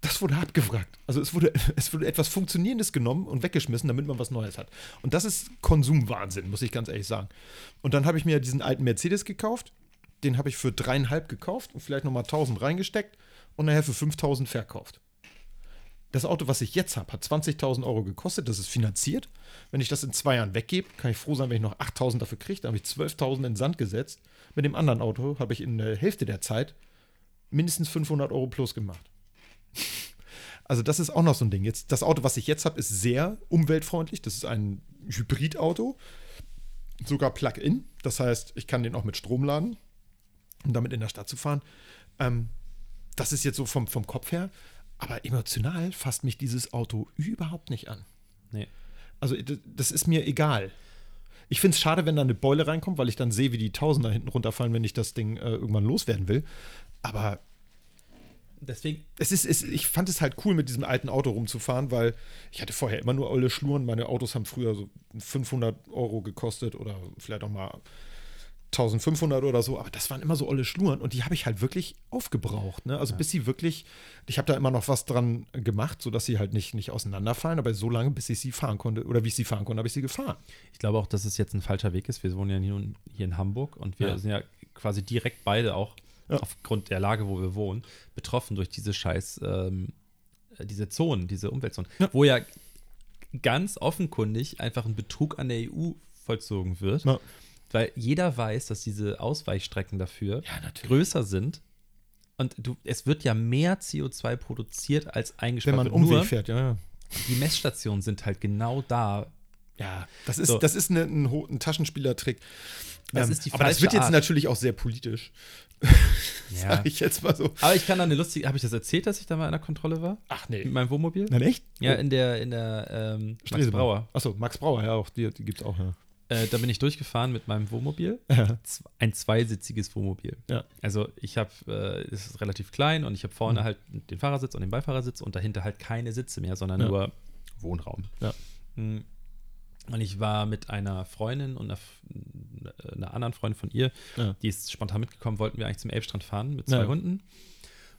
das wurde abgefragt. Also es wurde, es wurde etwas Funktionierendes genommen und weggeschmissen, damit man was Neues hat. Und das ist Konsumwahnsinn, muss ich ganz ehrlich sagen. Und dann habe ich mir diesen alten Mercedes gekauft. Den habe ich für dreieinhalb gekauft und vielleicht nochmal 1000 reingesteckt und nachher für 5000 verkauft. Das Auto, was ich jetzt habe, hat 20.000 Euro gekostet. Das ist finanziert. Wenn ich das in zwei Jahren weggebe, kann ich froh sein, wenn ich noch 8.000 dafür kriege. Dann habe ich 12.000 in Sand gesetzt. Mit dem anderen Auto habe ich in der Hälfte der Zeit mindestens 500 Euro plus gemacht. Also das ist auch noch so ein Ding. Jetzt, das Auto, was ich jetzt habe, ist sehr umweltfreundlich. Das ist ein Hybridauto, sogar Plug-in. Das heißt, ich kann den auch mit Strom laden, um damit in der Stadt zu fahren. Ähm, das ist jetzt so vom, vom Kopf her. Aber emotional fasst mich dieses Auto überhaupt nicht an. nee. Also das ist mir egal. Ich finde es schade, wenn da eine Beule reinkommt, weil ich dann sehe, wie die Tausender hinten runterfallen, wenn ich das Ding äh, irgendwann loswerden will. Aber Deswegen, es ist, es, ich fand es halt cool, mit diesem alten Auto rumzufahren, weil ich hatte vorher immer nur olle Schluren. Meine Autos haben früher so 500 Euro gekostet oder vielleicht auch mal 1500 oder so. Aber das waren immer so olle Schluren und die habe ich halt wirklich aufgebraucht. Ne? Also bis sie wirklich, ich habe da immer noch was dran gemacht, sodass sie halt nicht, nicht auseinanderfallen, aber so lange, bis ich sie fahren konnte oder wie ich sie fahren konnte, habe ich sie gefahren. ich glaube auch, dass es jetzt ein falscher Weg ist. Wir wohnen ja hier, hier in Hamburg und wir Ja. sind ja quasi direkt beide auch Ja. aufgrund der Lage, wo wir wohnen, betroffen durch diese Scheiß, ähm, äh, diese Zonen, diese Umweltzonen, Ja. wo ja ganz offenkundig einfach ein Betrug an der EU vollzogen wird, Ja. weil jeder weiß, dass diese Ausweichstrecken dafür größer sind. Und du, es wird ja mehr CO2 produziert als Wenn eingespart man wird. Umweg Nur fährt, ja, die Messstationen sind halt genau da. Ja, das ist, So. das ist eine, ein, ein Taschenspielertrick. Das Ähm, ist die aber das wird jetzt natürlich auch sehr politisch. Ja. Sag ich jetzt mal so. Aber ich kann da eine lustige, habe ich das erzählt, dass ich da mal in der Kontrolle war? Ach Mit nee. meinem Wohnmobil? Nein, echt? Ja, Oh. in der, in der ähm, Max. Brauer. Achso, Max Brauer, ja, auch die, die gibt es auch, ja. Äh, da bin ich durchgefahren mit meinem Wohnmobil. Ja. Ein zweisitziges Wohnmobil. Ja. Also ich habe, äh, es ist relativ klein und ich habe vorne Mhm. halt den Fahrersitz und den Beifahrersitz und dahinter halt keine Sitze mehr, sondern Ja. nur Wohnraum. Ja. Mm. Und ich war mit einer Freundin und einer, einer anderen Freundin von ihr, Ja. die ist spontan mitgekommen, wollten wir eigentlich zum Elbstrand fahren mit zwei Ja. Hunden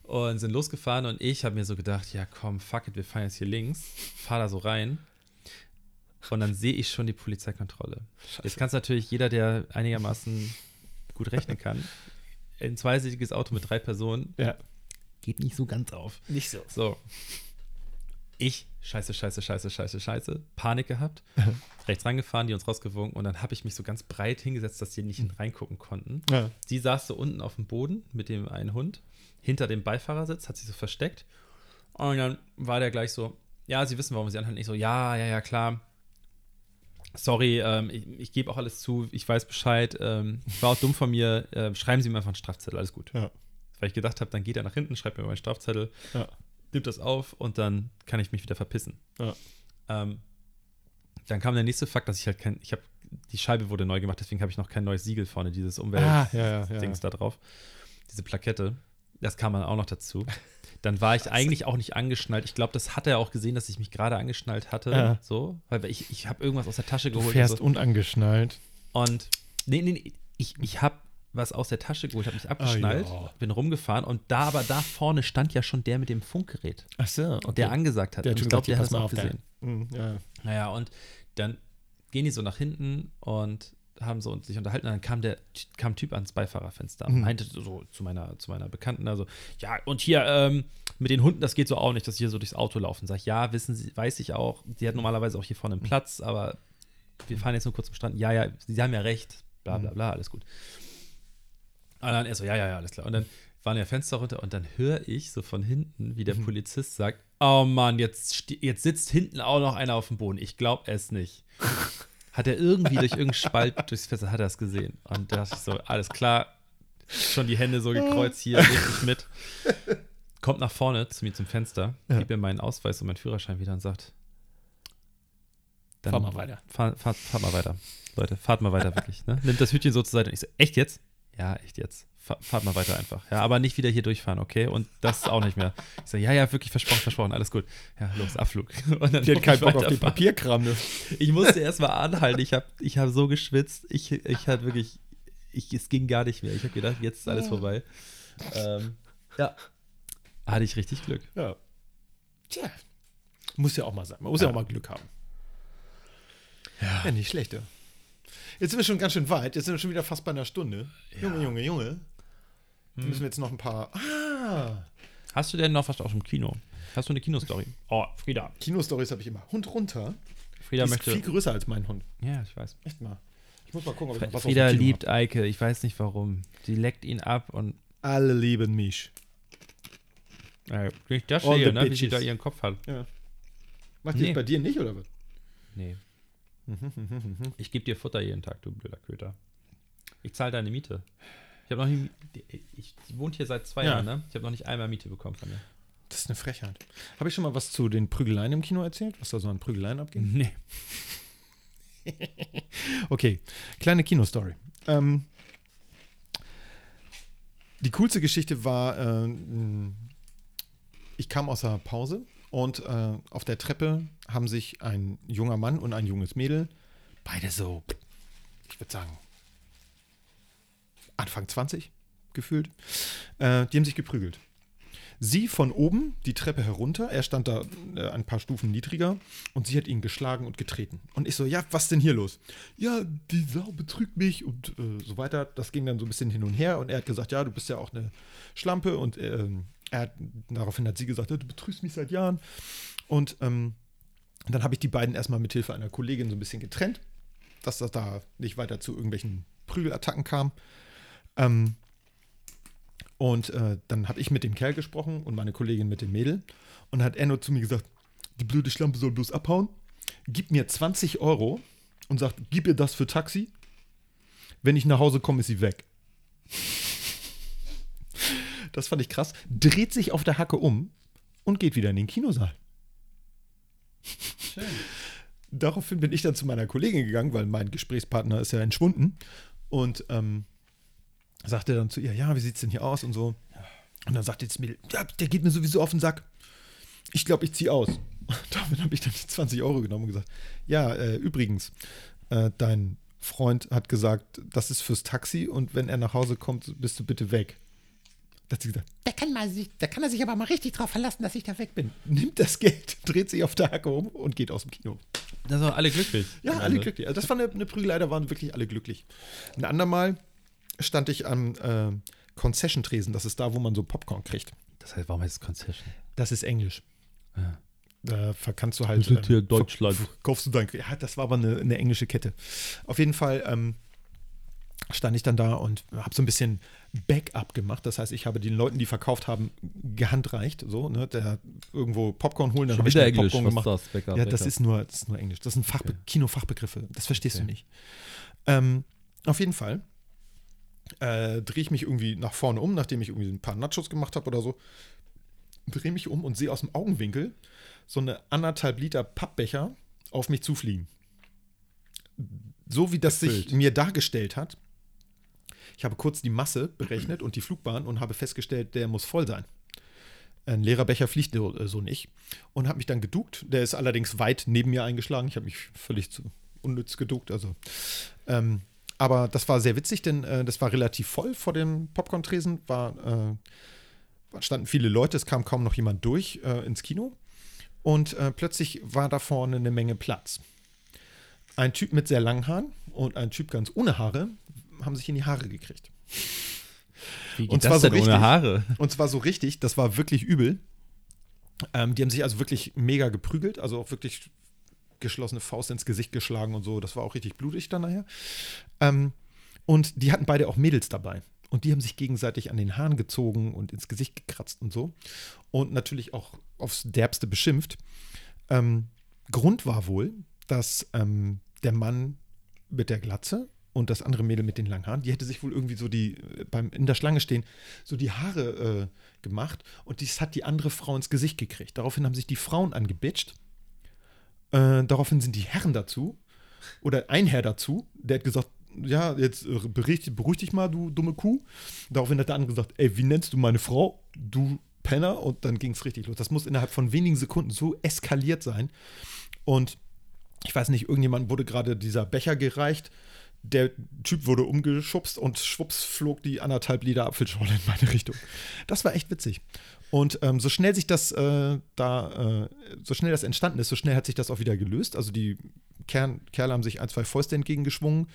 und sind losgefahren und ich habe mir so gedacht, ja komm, fuck it, wir fahren jetzt hier links, fahr da so rein und dann sehe ich schon die Polizeikontrolle. Jetzt kann es natürlich jeder, der einigermaßen gut rechnen kann, ein zweisittiges Auto mit drei Personen Ja. geht nicht so ganz auf. Nicht so. So. Ich, scheiße, scheiße, scheiße, scheiße, scheiße, Panik gehabt, rechts rangefahren, die uns rausgewunken und dann habe ich mich so ganz breit hingesetzt, dass die nicht reingucken konnten. Ja. Sie saß so unten auf dem Boden mit dem einen Hund, hinter dem Beifahrersitz, hat sich so versteckt. Und dann war der gleich so, ja, Sie wissen, warum Sie anhalten. Ich so, ja, ja, ja, klar. Sorry, ähm, ich, ich gebe auch alles zu, ich weiß Bescheid. Ähm, war auch dumm von mir. Äh, schreiben Sie mir einfach einen Strafzettel, alles gut. Ja. Weil ich gedacht habe, dann geht er nach hinten, schreibt mir meinen Strafzettel, Ja. Nimmt das auf und dann kann ich mich wieder verpissen. Ja. Ähm, dann kam der nächste Fakt, dass ich halt kein, ich habe, die Scheibe wurde neu gemacht, deswegen habe ich noch kein neues Siegel vorne, dieses Umwelt. Ah, ja, ja, ja. Da drauf. Diese Plakette. Das kam dann auch noch dazu. Dann war ich eigentlich auch nicht angeschnallt. Ich glaube, das hat er auch gesehen, dass ich mich gerade angeschnallt hatte. Ja. So, weil ich, ich habe irgendwas aus der Tasche Du geholt. fährst und, so. unangeschnallt. und nee, nee, nee, ich, ich habe was aus der Tasche geholt, habe mich abgeschnallt, Ah, ja. bin rumgefahren und da, aber da vorne stand ja schon der mit dem Funkgerät, Ach so, okay. der angesagt hat. Der und ich glaube, der hat es auch gesehen. Mhm, ja. Naja, und dann gehen die so nach hinten und haben so sich unterhalten. Und dann kam der kam Typ ans Beifahrerfenster und Mhm. meinte so zu meiner, zu meiner Bekannten, also, ja, und hier ähm, mit den Hunden, das geht so auch nicht, dass sie hier so durchs Auto laufen. Sag ich, ja, wissen Sie, weiß ich auch. Die hat normalerweise auch hier vorne einen Platz, aber wir fahren jetzt nur kurz zum Strand. Ja, ja, Sie haben ja recht, bla bla bla, alles gut. Und dann er so, ja, ja, ja, alles klar. Und dann waren ja Fenster runter und dann höre ich so von hinten, wie der Mhm. Polizist sagt: Oh Mann, jetzt, jetzt sitzt hinten auch noch einer auf dem Boden. Ich glaube es nicht. Hat er irgendwie durch irgendeinen Spalt durchs Fenster, hat er es gesehen. Und da dachte ich so: Alles klar, schon die Hände so gekreuzt hier, richtig mit. Kommt nach vorne zu mir zum Fenster, Ja. gibt mir meinen Ausweis und meinen Führerschein wieder und sagt: dann Fahr mal weiter. Fahr, fahrt, fahrt mal weiter. Leute, fahrt mal weiter, wirklich. Ne? Nimmt das Hütchen so zur Seite und ich so, echt jetzt? Ja, echt jetzt. Fahr, fahrt mal weiter einfach. Ja, aber nicht wieder hier durchfahren, okay? Und das auch nicht mehr. Ich so, ja, ja, wirklich versprochen, versprochen, alles gut. Ja, los, Abflug. Und dann Die hat keinen ich Bock auf den weiterfahren. Papierkram. Ne? Ich musste erstmal anhalten. Ich habe ich hab so geschwitzt. Ich, ich hatte wirklich, ich, es ging gar nicht mehr. Ich habe gedacht, jetzt ist alles vorbei. Ähm, ja. Hatte ich richtig Glück. Ja. Tja. Muss ja auch mal sein. Man muss ja, Ja. auch mal Glück haben. Ja. nicht schlecht, ja. Jetzt sind wir schon ganz schön weit. Jetzt sind wir schon wieder fast bei einer Stunde. Junge, Junge, Junge. Da müssen wir jetzt noch ein paar. Ah! Hast du denn noch was aus dem Kino? Hast du eine Kinostory? Oh, Frieda. Kinostories habe ich immer. Hund runter. Frieda Die ist möchte. viel größer als mein Hund. Ja, ich weiß. Echt mal. Ich muss mal gucken, ob ich noch was aus Frieda dem Kino liebt Eike. Ich weiß nicht warum. Die leckt ihn ab und. hab. Alle lieben mich. Äh, nicht das All sehe, the ne? Wie sie bitches. da ihren Kopf hat. Ja. Macht die Nee. das bei dir nicht, oder was? Nee. Ich gebe dir Futter jeden Tag, du blöder Köter. Ich zahle deine Miete. Ich habe noch nie. Ich, wohne hier seit zwei Ja. Jahren, ne? Ich habe noch nicht einmal Miete bekommen von dir. Das ist eine Frechheit. Habe ich schon mal was zu den Prügeleien im Kino erzählt? Was da so an Prügeleien abging? Nee. Okay, kleine Kinostory. Ähm, die coolste Geschichte war, äh, ich kam aus der Pause und äh, auf der Treppe haben sich ein junger Mann und ein junges Mädel, beide so, ich würde sagen, Anfang 20 gefühlt, äh, die haben sich geprügelt. Sie von oben die Treppe herunter, er stand da äh, ein paar Stufen niedriger und sie hat ihn geschlagen und getreten. Und ich so, ja, was denn hier los? Ja, die Sau betrügt mich und äh, so weiter. Das ging dann so ein bisschen hin und her und er hat gesagt, ja, du bist ja auch eine Schlampe und ähm, hat, daraufhin hat sie gesagt, du betrügst mich seit Jahren. Und ähm, dann habe ich die beiden erstmal mit Hilfe einer Kollegin so ein bisschen getrennt, dass das da nicht weiter zu irgendwelchen Prügelattacken kam. Ähm, und äh, dann habe ich mit dem Kerl gesprochen und meine Kollegin mit dem Mädel. Und hat er nur zu mir gesagt, die blöde Schlampe soll bloß abhauen. Gib mir 20 Euro und sagt, gib ihr das für Taxi. Wenn ich nach Hause komme, ist sie weg. Das fand ich krass. Dreht sich auf der Hacke um und geht wieder in den Kinosaal. Schön. Daraufhin bin ich dann zu meiner Kollegin gegangen, weil mein Gesprächspartner ist ja entschwunden. Und ähm, sagte dann zu ihr, ja, wie sieht's denn hier aus und so. Und dann sagte das Mädel, ja, der geht mir sowieso auf den Sack. Ich glaube, ich ziehe aus. Und damit habe ich dann die 20 Euro genommen und gesagt, ja, äh, übrigens, äh, dein Freund hat gesagt, das ist fürs Taxi und wenn er nach Hause kommt, bist du bitte weg. Da hat sie gesagt, da kann, mal sich, da kann er sich aber mal richtig drauf verlassen, dass ich da weg bin. Nimmt das Geld, dreht sich auf der Hacke um und geht aus dem Kino. Da sind alle glücklich. Ja, Am alle glücklich. Also das war eine, eine Prügelei, da waren wirklich alle glücklich. Ein andermal stand ich am äh, Concession-Tresen. Das ist da, wo man so Popcorn kriegt. Das heißt, warum heißt es Concession? Das ist Englisch. Ja. Da verkannst du halt. Das ist hier ähm, Deutschland. Kaufst du dein. Ja, das war aber eine, eine englische Kette. Auf jeden Fall ähm, stand ich dann da und habe so ein bisschen Backup gemacht. Das heißt, ich habe den Leuten, die verkauft haben, gehandreicht. So, ne? Der irgendwo Popcorn holen, dann habe ich Englisch. Popcorn Was gemacht. das? Backup, Ja, das Backup. ist nur, das ist nur Englisch. Das sind Fachbe Okay. Kinofachbegriffe. Das verstehst du Okay. nicht. Ähm, auf jeden Fall äh, drehe ich mich irgendwie nach vorne um, nachdem ich irgendwie ein paar Nachos gemacht habe oder so. Drehe mich um und sehe aus dem Augenwinkel so eine anderthalb Liter Pappbecher auf mich zufliegen. So wie das sich Gefüllt. mir dargestellt hat. Ich habe kurz die Masse berechnet und die Flugbahn und habe festgestellt, der muss voll sein. Ein leerer Becher fliegt so äh, so nicht. Und habe mich dann geduckt. Der ist allerdings weit neben mir eingeschlagen. Ich habe mich völlig zu unnütz geduckt. Also, ähm, aber das war sehr witzig, denn äh, das war relativ voll vor dem Popcorn-Tresen. War, äh, standen viele Leute, es kam kaum noch jemand durch äh, ins Kino. Und äh, plötzlich war da vorne eine Menge Platz. Ein Typ mit sehr langen Haaren und ein Typ ganz ohne Haare haben sich in die Haare gekriegt. Wie geht Und das zwar so denn ohne richtig. Haare? Und zwar so richtig, das war wirklich übel. Ähm, die haben sich also wirklich mega geprügelt, also auch wirklich geschlossene Faust ins Gesicht geschlagen und so. Das war auch richtig blutig dann nachher. Ähm, und die hatten beide auch Mädels dabei. und die haben sich gegenseitig an den Haaren gezogen und ins Gesicht gekratzt und so. Und natürlich auch aufs Derbste beschimpft. Ähm, Grund war wohl, dass ähm, der Mann mit der Glatze und das andere Mädel mit den langen Haaren, die hätte sich wohl irgendwie so die, äh, beim in der Schlange stehen, so die Haare äh, gemacht und dies hat die andere Frau ins Gesicht gekriegt. Daraufhin haben sich die Frauen angebitscht. Äh, daraufhin sind die Herren dazu oder ein Herr dazu, der hat gesagt, ja, jetzt äh, bericht, beruhig dich mal, du dumme Kuh. Daraufhin hat der andere gesagt, ey, wie nennst du meine Frau? Du Penner. Und dann ging es richtig los. Das muss innerhalb von wenigen Sekunden so eskaliert sein. Und ich weiß nicht, irgendjemand wurde gerade dieser Becher gereicht. Der Typ wurde umgeschubst und schwupps flog die anderthalb Liter Apfelschorle in meine Richtung. Das war echt witzig. Und ähm, so schnell sich das äh, da, äh, so schnell das entstanden ist, so schnell hat sich das auch wieder gelöst. Also die Kern Kerle haben sich ein, zwei Fäuste entgegengeschwungen.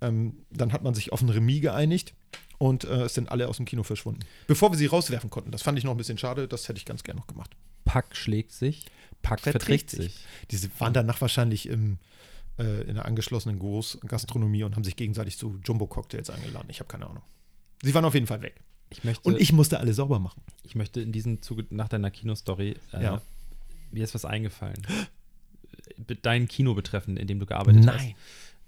Ähm, dann hat man sich auf ein Remis geeinigt und äh, es sind alle aus dem Kino verschwunden. Bevor wir sie rauswerfen konnten. Das fand ich noch ein bisschen schade, das hätte ich ganz gerne noch gemacht. Pack schlägt sich, Pack verträgt sich. Diese waren danach wahrscheinlich im, äh, in einer angeschlossenen Großgastronomie und haben sich gegenseitig zu Jumbo-Cocktails eingeladen. Ich habe keine Ahnung. Sie waren auf jeden Fall weg. Ich möchte, Und ich musste alle sauber machen. ich möchte in diesem Zuge nach deiner Kinostory, äh, Ja. mir ist was eingefallen. Be- Dein Kino betreffend, in dem du gearbeitet hast.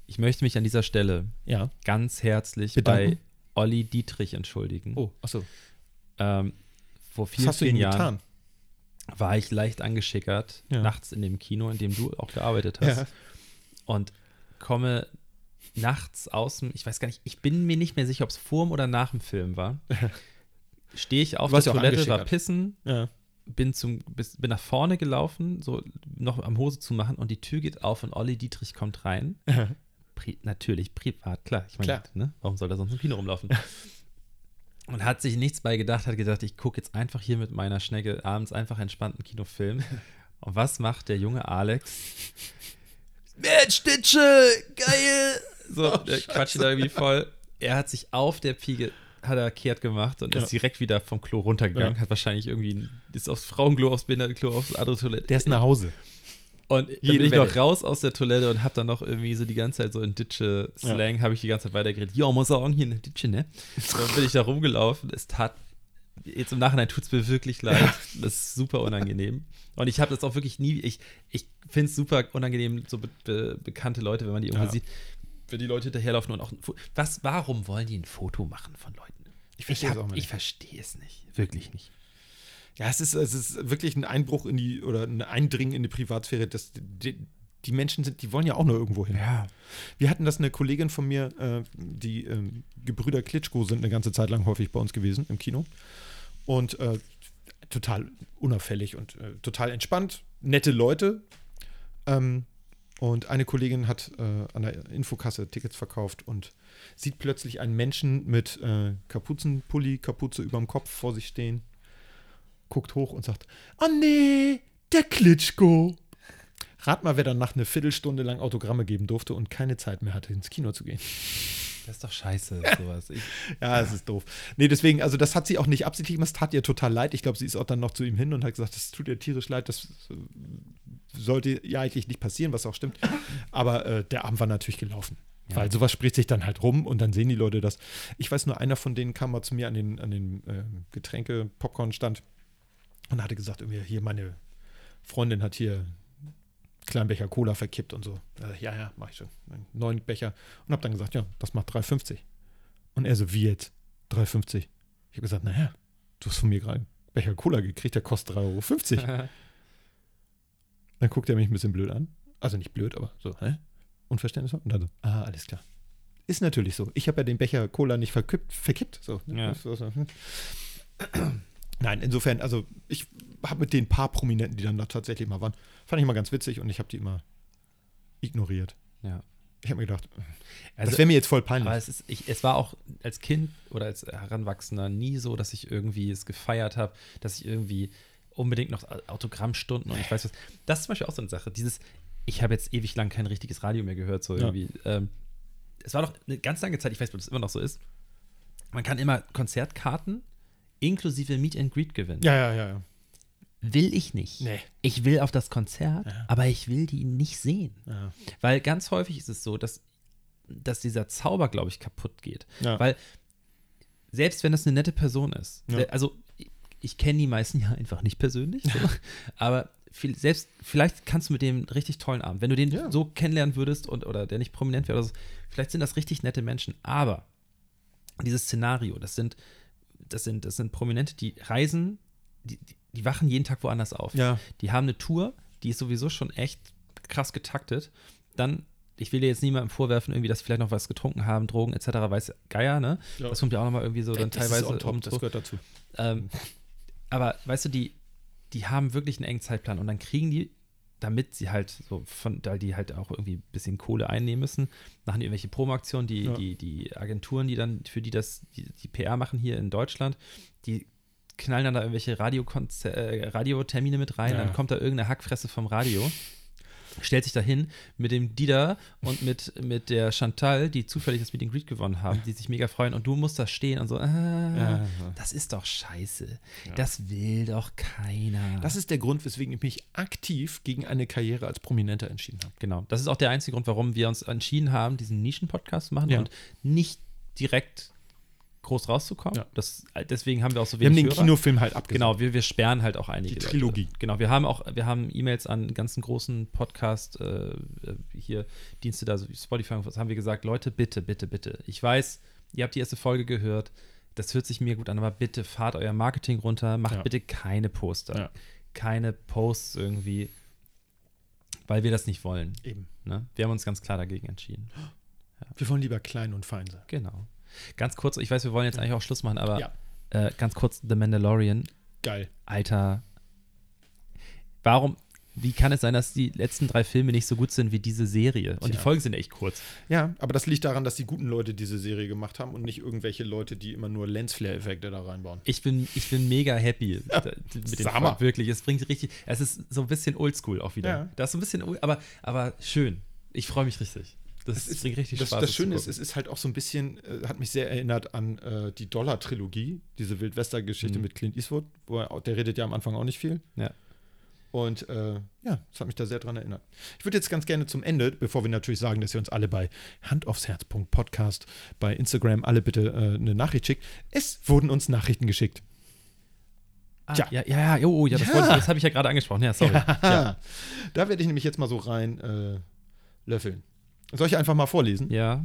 Ich möchte mich an dieser Stelle Ja. ganz herzlich Bedanken. bei Olli Dietrich entschuldigen. Oh, achso. Ähm, vor Was vielen, hast du vielen ihm Jahren getan? war ich leicht angeschickert, Ja. nachts in dem Kino, in dem du auch gearbeitet hast. Ja. Und komme nachts aus dem, ich weiß gar nicht, ich bin mir nicht mehr sicher, ob es vor dem oder nach dem Film war. Stehe ich auf der Toilette, war pissen, Ja. bin, zum, bin nach vorne gelaufen, so noch am Hose zu machen und die Tür geht auf und Olli Dietrich kommt rein. Pri natürlich, privat, klar. Ich meine, ne? warum soll er sonst im Kino rumlaufen? und hat sich nichts bei gedacht, hat gedacht, ich gucke jetzt einfach hier mit meiner Schnecke abends einfach entspannten Kinofilm. Und was macht der junge Alex? Matchstitche, geil! So, Oh, der quatscht da irgendwie voll. Er hat sich auf der Piege, hat er kehrt gemacht und Ja. ist direkt wieder vom Klo runtergegangen. Ja. Hat wahrscheinlich irgendwie, ist aufs Frauenklo, aufs Behindertenklo, aufs andere Toilette. Der ist nach Hause. Und dann Jede bin ich noch raus aus der Toilette und hab dann noch irgendwie so die ganze Zeit so in Ditsche-Slang, habe ich die ganze Zeit weitergeredet. Ja, muss sagen, hier eine Ditsche, ne? So, dann bin ich da rumgelaufen. Es tat, jetzt im Nachhinein tut es mir wirklich leid. Das ist super unangenehm. Und ich habe das auch wirklich nie, ich, ich finde es super unangenehm, so be be bekannte Leute, wenn man die irgendwo Ja. sieht, wenn die Leute hinterherlaufen und auch ein Fo- was, warum wollen die ein Foto machen von Leuten? Ich verstehe es auch mal Ich nicht. verstehe es nicht. Wirklich nicht. Ja, es ist, es ist wirklich ein Einbruch in die oder ein Eindringen in die Privatsphäre. Das, die, die Menschen sind, die wollen ja auch nur irgendwo hin. Ja. Wir hatten das eine Kollegin von mir, äh, die ähm, Gebrüder Klitschko sind eine ganze Zeit lang häufig bei uns gewesen im Kino. Und äh, total unauffällig und äh, total entspannt, nette Leute. Ähm, und eine Kollegin hat äh, an der Infokasse Tickets verkauft und sieht plötzlich einen Menschen mit äh, Kapuzenpulli, Kapuze überm Kopf vor sich stehen, guckt hoch und sagt: Oh nee, der Klitschko. Rat mal, wer danach eine Viertelstunde lang Autogramme geben durfte und keine Zeit mehr hatte, ins Kino zu gehen. Das ist doch scheiße, sowas. Ich, Ja, es ist doof. Nee, deswegen, also das hat sie auch nicht absichtlich gemacht, es tat ihr total leid. Ich glaube, sie ist auch dann noch zu ihm hin und hat gesagt, das tut ihr tierisch leid, das äh, sollte ja eigentlich nicht passieren, was auch stimmt. Aber äh, der Abend war natürlich gelaufen. Ja. Weil sowas spricht sich dann halt rum und dann sehen die Leute das. Ich weiß nur, einer von denen kam mal zu mir an den, an den äh, Getränke-Popcorn-Stand und hatte gesagt, irgendwie, hier meine Freundin hat hier kleinen Becher Cola verkippt und so. Äh, ja, ja, mach ich schon. Einen neuen Becher. Und habe dann gesagt, ja, das macht 3,50. Und er so, wie jetzt? 3,50. Ich habe gesagt, naja, du hast von mir gerade einen Becher Cola gekriegt, der kostet 3,50 Euro. Dann guckt er mich ein bisschen blöd an. Also nicht blöd, aber so, hä? Unverständnisvoll. Und dann so, ah, alles klar. Ist natürlich so. Ich habe ja den Becher Cola nicht verkippt. verkippt so. Ja. Nein, insofern, also ich habe mit den paar Prominenten, die dann da tatsächlich mal waren, fand ich immer ganz witzig und ich habe die immer ignoriert. ja. Ich habe mir gedacht, Also, das wäre mir jetzt voll peinlich. Aber es, ist, ich, es war auch als Kind oder als Heranwachsender nie so, dass ich irgendwie es gefeiert habe, dass ich irgendwie unbedingt noch Autogrammstunden und ich weiß was. Das ist zum Beispiel auch so eine Sache. Dieses, ich habe jetzt ewig lang kein richtiges Radio mehr gehört, so Ja. irgendwie. Ähm, es war doch eine ganz lange Zeit, ich weiß nicht, ob das immer noch so ist. Man kann immer Konzertkarten inklusive Meet and Greet gewinnen. ja, ja, ja, ja. Will ich nicht. Nee. Ich will auf das Konzert, Ja. aber ich will die nicht sehen. ja. Weil ganz häufig ist es so, dass, dass dieser Zauber, glaube ich, kaputt geht. Ja. Weil selbst wenn das eine nette Person ist, se- also ich, ich kenne die meisten ja einfach nicht persönlich, so, aber viel, selbst vielleicht kannst du mit dem richtig tollen Abend, wenn du den Ja. so kennenlernen würdest und oder der nicht prominent wäre, oder so, vielleicht sind das richtig nette Menschen, aber dieses Szenario, das sind, das sind, das sind Prominente, die reisen, die, die, wachen jeden Tag woanders auf. Ja. Die haben eine Tour, die ist sowieso schon echt krass getaktet. Dann, ich will dir jetzt niemandem vorwerfen, irgendwie, dass sie vielleicht noch was getrunken haben, Drogen etc., weiß Geier, ne? Ja. Das kommt ja auch nochmal irgendwie so dann das teilweise ist top, um das so. gehört dazu. Ähm, aber weißt du, die, die haben wirklich einen engen Zeitplan und dann kriegen die, damit sie halt so von, da die halt auch irgendwie ein bisschen Kohle einnehmen müssen, machen die irgendwelche Promoaktionen, die, Ja. die, die Agenturen, die dann, für die das, die, die PR machen hier in Deutschland, die knallen dann da irgendwelche äh, Radiotermine mit rein, Ja. dann kommt da irgendeine Hackfresse vom Radio. Stellt sich da hin mit dem Dieter und mit, mit der Chantal, die zufällig das Meeting Greet gewonnen haben, die sich mega freuen und du musst da stehen und so, äh, Ja. das ist doch scheiße. Das will doch keiner. Das ist der Grund, weswegen ich mich aktiv gegen eine Karriere als Prominenter entschieden habe. genau. Das ist auch der einzige Grund, warum wir uns entschieden haben, diesen Nischen-Podcast zu machen Ja. und nicht direkt groß rauszukommen. Ja. Das, deswegen haben wir auch so Wir haben wenig den Hörer. Kinofilm halt abgesagt. Genau, wir, wir sperren halt auch einige. Die Leute. Trilogie. Genau, wir haben auch, wir haben E-Mails an ganzen großen Podcast äh, äh, hier Dienste da, so wie Spotify, und was haben wir gesagt, Leute, bitte, bitte, bitte. Ich weiß, ihr habt die erste Folge gehört, das hört sich mir gut an, aber bitte fahrt euer Marketing runter, macht Ja. bitte keine Poster, Ja. keine Posts irgendwie, weil wir das nicht wollen. Eben. Ne? Wir haben uns ganz klar dagegen entschieden. Wir wollen lieber klein und fein sein. Genau. Ganz kurz, ich weiß, wir wollen jetzt eigentlich auch Schluss machen, aber Ja. äh, ganz kurz, The Mandalorian, Geil. Alter, warum, wie kann es sein, dass die letzten drei Filme nicht so gut sind wie diese Serie? Und die Tja. Folgen sind echt kurz. Ja, aber das liegt daran, dass die guten Leute diese Serie gemacht haben und nicht irgendwelche Leute, die immer nur Lensflare-Effekte da reinbauen. Ich bin, ich bin mega happy da- mit dem Hammer. Wirklich. Es bringt richtig, es ist so ein bisschen oldschool auch wieder. Ja. Das ist so ein bisschen, aber, aber schön. Ich freue mich richtig. Das ist- bringt richtig Das, Spaß. das Schöne ist, es ist halt auch so ein bisschen, äh, hat mich sehr erinnert an äh, die Dollar-Trilogie, diese Wildwester-Geschichte Mhm. mit Clint Eastwood, wo er, der redet ja am Anfang auch nicht viel. Ja. Und äh, ja, das hat mich da sehr dran erinnert. Ich würde jetzt ganz gerne zum Ende, bevor wir natürlich sagen, dass ihr uns alle bei handaufsherz.podcast bei Instagram alle bitte äh, eine Nachricht schickt. Es wurden uns Nachrichten geschickt. Ah, Tja. ja, ja, ja, oh, ja, das, Ja. wollte ich- das habe ich ja gerade angesprochen. Ja, sorry. Ja. Da werde ich nämlich jetzt mal so rein äh, löffeln. Soll ich einfach mal vorlesen? ja.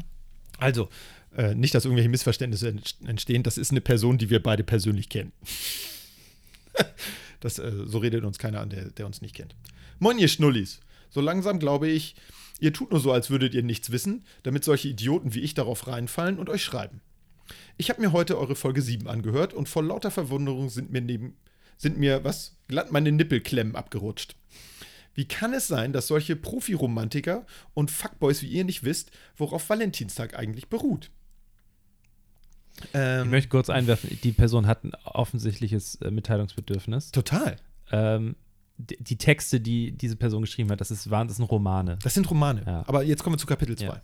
Also, äh, nicht, dass irgendwelche Missverständnisse ent- entstehen. Das ist eine Person, die wir beide persönlich kennen. das, äh, so redet uns keiner an, der, der uns nicht kennt. Moin, ihr Schnullis. So langsam glaube ich, ihr tut nur so, als würdet ihr nichts wissen, damit solche Idioten wie ich darauf reinfallen und euch schreiben. Ich habe mir heute eure Folge 7 angehört und vor lauter Verwunderung sind mir neben sind mir was glatt meine Nippelklemmen abgerutscht. Wie kann es sein, dass solche Profiromantiker und Fuckboys wie ihr nicht wisst, worauf Valentinstag eigentlich beruht? Ich Ähm, möchte kurz einwerfen, die Person hat ein offensichtliches äh, Mitteilungsbedürfnis. total. Ähm, die, die Texte, die diese Person geschrieben hat, das, ist, waren, das sind Romane. Das sind Romane. Ja. Aber jetzt kommen wir zu Kapitel 2.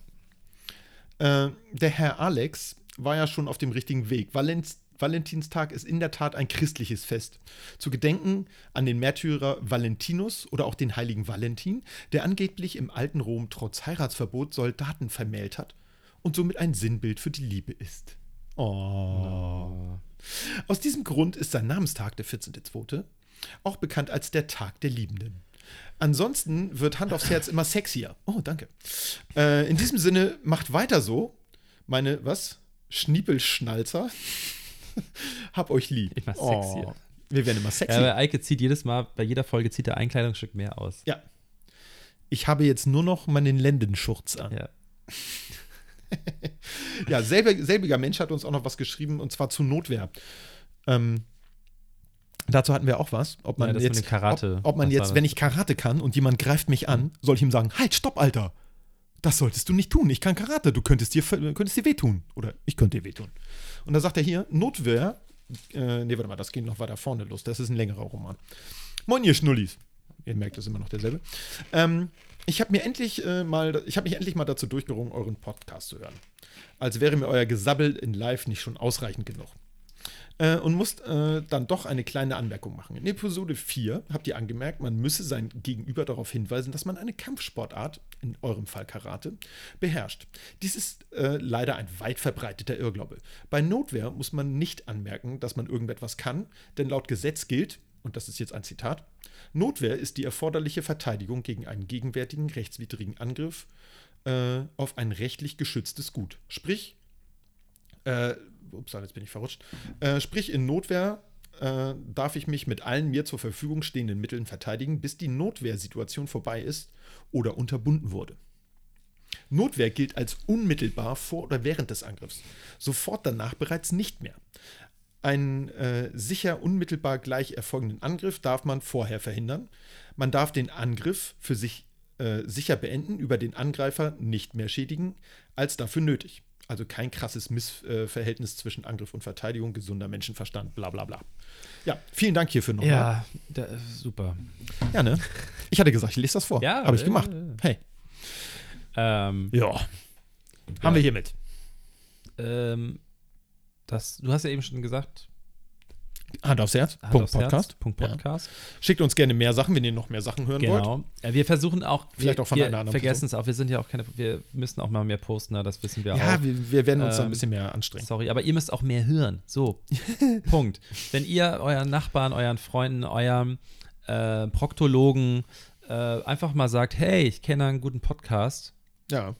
Ja. Äh, der Herr Alex war ja schon auf dem richtigen Weg. Valenz Valentinstag ist in der Tat ein christliches Fest. Zu gedenken an den Märtyrer Valentinus oder auch den heiligen Valentin, der angeblich im alten Rom trotz Heiratsverbot Soldaten vermählt hat und somit ein Sinnbild für die Liebe ist. Oh. Aus diesem Grund ist sein Namenstag, der 14.2., auch bekannt als der Tag der Liebenden. Ansonsten wird Hand aufs Herz immer sexier. Oh, danke. Äh, in diesem Sinne, macht weiter so. Meine, was? Schniepelschnalzer? Hab euch lieb. Immer sexier. wir werden immer sexy. Ja, aber Eike zieht jedes Mal, bei jeder Folge zieht er ein Kleidungsstück mehr aus. ja. Ich habe jetzt nur noch meinen Lendenschurz an. Ja. Ja, selber, selbiger Mensch hat uns auch noch was geschrieben und zwar zu Notwehr. Ähm, dazu hatten wir auch was. Ob man Ja, jetzt, Karate. Ob, ob man jetzt, wenn ich Karate kann und jemand greift mich an, soll ich ihm sagen: Halt, stopp, Alter. Das solltest du nicht tun. Ich kann Karate. Du könntest dir, könntest dir wehtun. Oder ich könnte dir wehtun. Und da sagt er hier: Notwehr. Äh, nee, warte mal, das geht noch weiter vorne los. Das ist ein längerer Roman. Moin, ihr Schnullis. Ihr merkt, das ist immer noch derselbe. Ähm, ich habe mir endlich äh, mal, ich habe mich endlich mal dazu durchgerungen, euren Podcast zu hören. Als wäre mir euer Gesabbel in Live nicht schon ausreichend genug. Äh, und musst äh, dann doch eine kleine Anmerkung machen. In Episode 4 habt ihr angemerkt, man müsse sein Gegenüber darauf hinweisen, dass man eine Kampfsportart, in eurem Fall Karate, beherrscht. Dies ist äh, leider ein weit verbreiteter Irrglaube. Bei Notwehr muss man nicht anmerken, dass man irgendetwas kann, denn laut Gesetz gilt, und das ist jetzt ein Zitat, Notwehr ist die erforderliche Verteidigung gegen einen gegenwärtigen rechtswidrigen Angriff äh, auf ein rechtlich geschütztes Gut. Sprich, ups, jetzt bin ich verrutscht. Äh, sprich, in Notwehr äh, darf ich mich mit allen mir zur Verfügung stehenden Mitteln verteidigen, bis die Notwehrsituation vorbei ist oder unterbunden wurde. Notwehr gilt als unmittelbar vor oder während des Angriffs, sofort danach bereits nicht mehr. Einen äh, sicher unmittelbar gleich erfolgenden Angriff darf man vorher verhindern. Man darf den Angriff für sich äh, sicher beenden, über den Angreifer nicht mehr schädigen, als dafür nötig. Also kein krasses Missverhältnis zwischen Angriff und Verteidigung, gesunder Menschenverstand, bla bla bla. Ja, vielen Dank hierfür nochmal. Ja, da, super. Ja, ne? Ich hatte gesagt, ich lese das vor. Ja, Habe ich äh, gemacht. Hey. Ähm, Ja. Haben wir hiermit. ähm, das, du hast ja eben schon gesagt, Hand aufs Herz. Hand Punkt aufs Herz, Podcast. Punkt Ja. Podcast. Schickt uns gerne mehr Sachen, wenn ihr noch mehr Sachen hören wollt. Genau. Ja, wir versuchen auch, Vielleicht wir, auch von einer anderen vergessen es auch, wir sind ja auch keine, wir müssen auch mal mehr posten, na, das wissen wir Ja, auch. wir, wir werden uns da ein Ähm, bisschen mehr anstrengen. Sorry, aber ihr müsst auch mehr hören. So, Punkt. Wenn ihr euren Nachbarn, euren Freunden, eurem äh, Proktologen äh, einfach mal sagt, hey, ich kenne einen guten Podcast, Ja,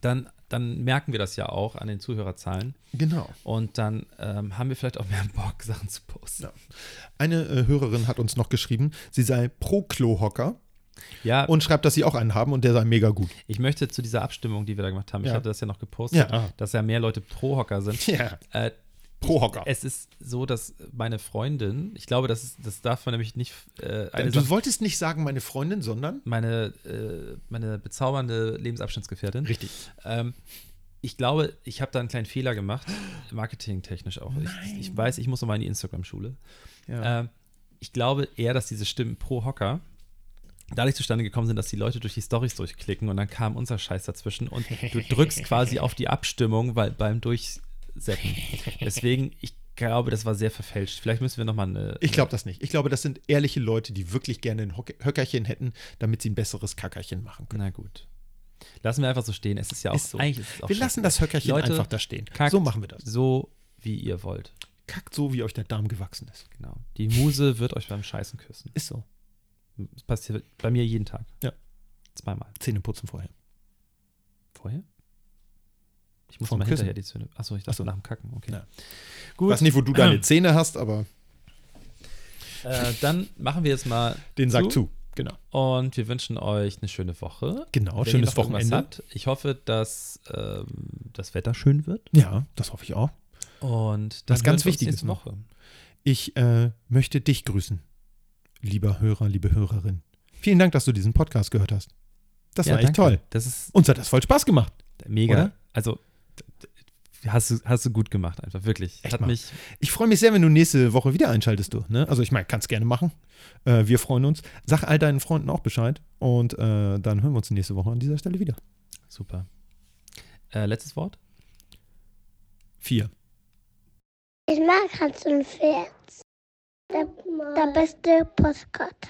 dann, dann merken wir das ja auch an den Zuhörerzahlen. genau. Und dann ähm, haben wir vielleicht auch mehr Bock, Sachen zu posten. Ja. Eine äh, Hörerin hat uns noch geschrieben, sie sei pro Klohocker Ja, und schreibt, dass sie auch einen haben und der sei mega gut. ich möchte zu dieser Abstimmung, die wir da gemacht haben, ich Ja. hatte das ja noch gepostet, Ja. dass ja mehr Leute pro Hocker sind. Ja, Äh, pro Hocker. es ist so, dass meine Freundin, ich glaube, das, ist, das darf man nämlich nicht. Äh, du Sache- wolltest nicht sagen, meine Freundin, sondern? meine, äh, meine bezaubernde Lebensabschnittsgefährtin. Richtig. Ähm, ich glaube, ich habe da einen kleinen Fehler gemacht, marketingtechnisch auch. Ich, ich weiß, ich muss nochmal in die Instagram-Schule. Ja. Ähm, ich glaube eher, dass diese Stimmen pro Hocker dadurch zustande gekommen sind, dass die Leute durch die Stories durchklicken und dann kam unser Scheiß dazwischen und du drückst quasi auf die Abstimmung weil, beim Durchsetzen. Deswegen, ich glaube, das war sehr verfälscht. Vielleicht müssen wir nochmal eine. ich glaube das nicht. Ich glaube, das sind ehrliche Leute, die wirklich gerne ein Höckerchen hätten, damit sie ein besseres Kackerchen machen können. Na gut. Lassen wir einfach so stehen. Es ist ja auch Ist so. Eigentlich ist es auch Wir lassen das Höckerchen Leute, einfach da stehen. kackt So machen wir das. So, wie ihr wollt. Kackt so, wie euch der Darm gewachsen ist. Genau. Die Muse wird euch beim Scheißen küssen. Ist so. Das passiert bei mir jeden Tag. Ja. Zweimal. Zähne putzen vorher. Vorher? Ich muss Vorm mal Küssen. hinterher die Zähne. Achso, ich dachte Ach so. nach dem Kacken. Okay. Ja. Gut. Ich weiß nicht, wo du deine Zähne hast, aber Äh, dann machen wir jetzt mal den Sack zu. Genau. und wir wünschen euch eine schöne Woche. Genau, Wenn schönes Wochenende. Habt. Ich hoffe, dass ähm, das Wetter schön wird. Ja, das hoffe ich auch. Und Was ganz Wichtiges noch. Woche. Ich äh, möchte dich grüßen, lieber Hörer, liebe Hörerin. Vielen Dank, dass du diesen Podcast gehört hast. Das war echt danke. toll. Das ist Uns hat das voll Spaß gemacht. mega. Oder? Also hast du, hast du gut gemacht, einfach wirklich. Echt Hat mal. mich Ich freue mich sehr, wenn du nächste Woche wieder einschaltest, du. Ne? Also ich meine, kannst gerne machen. Äh, wir freuen uns. Sag all deinen Freunden auch Bescheid. Und äh, dann hören wir uns nächste Woche an dieser Stelle wieder. super. Äh, letztes Wort? Vier. Ich mag Hans und Pferd. Der, der beste Postkarte.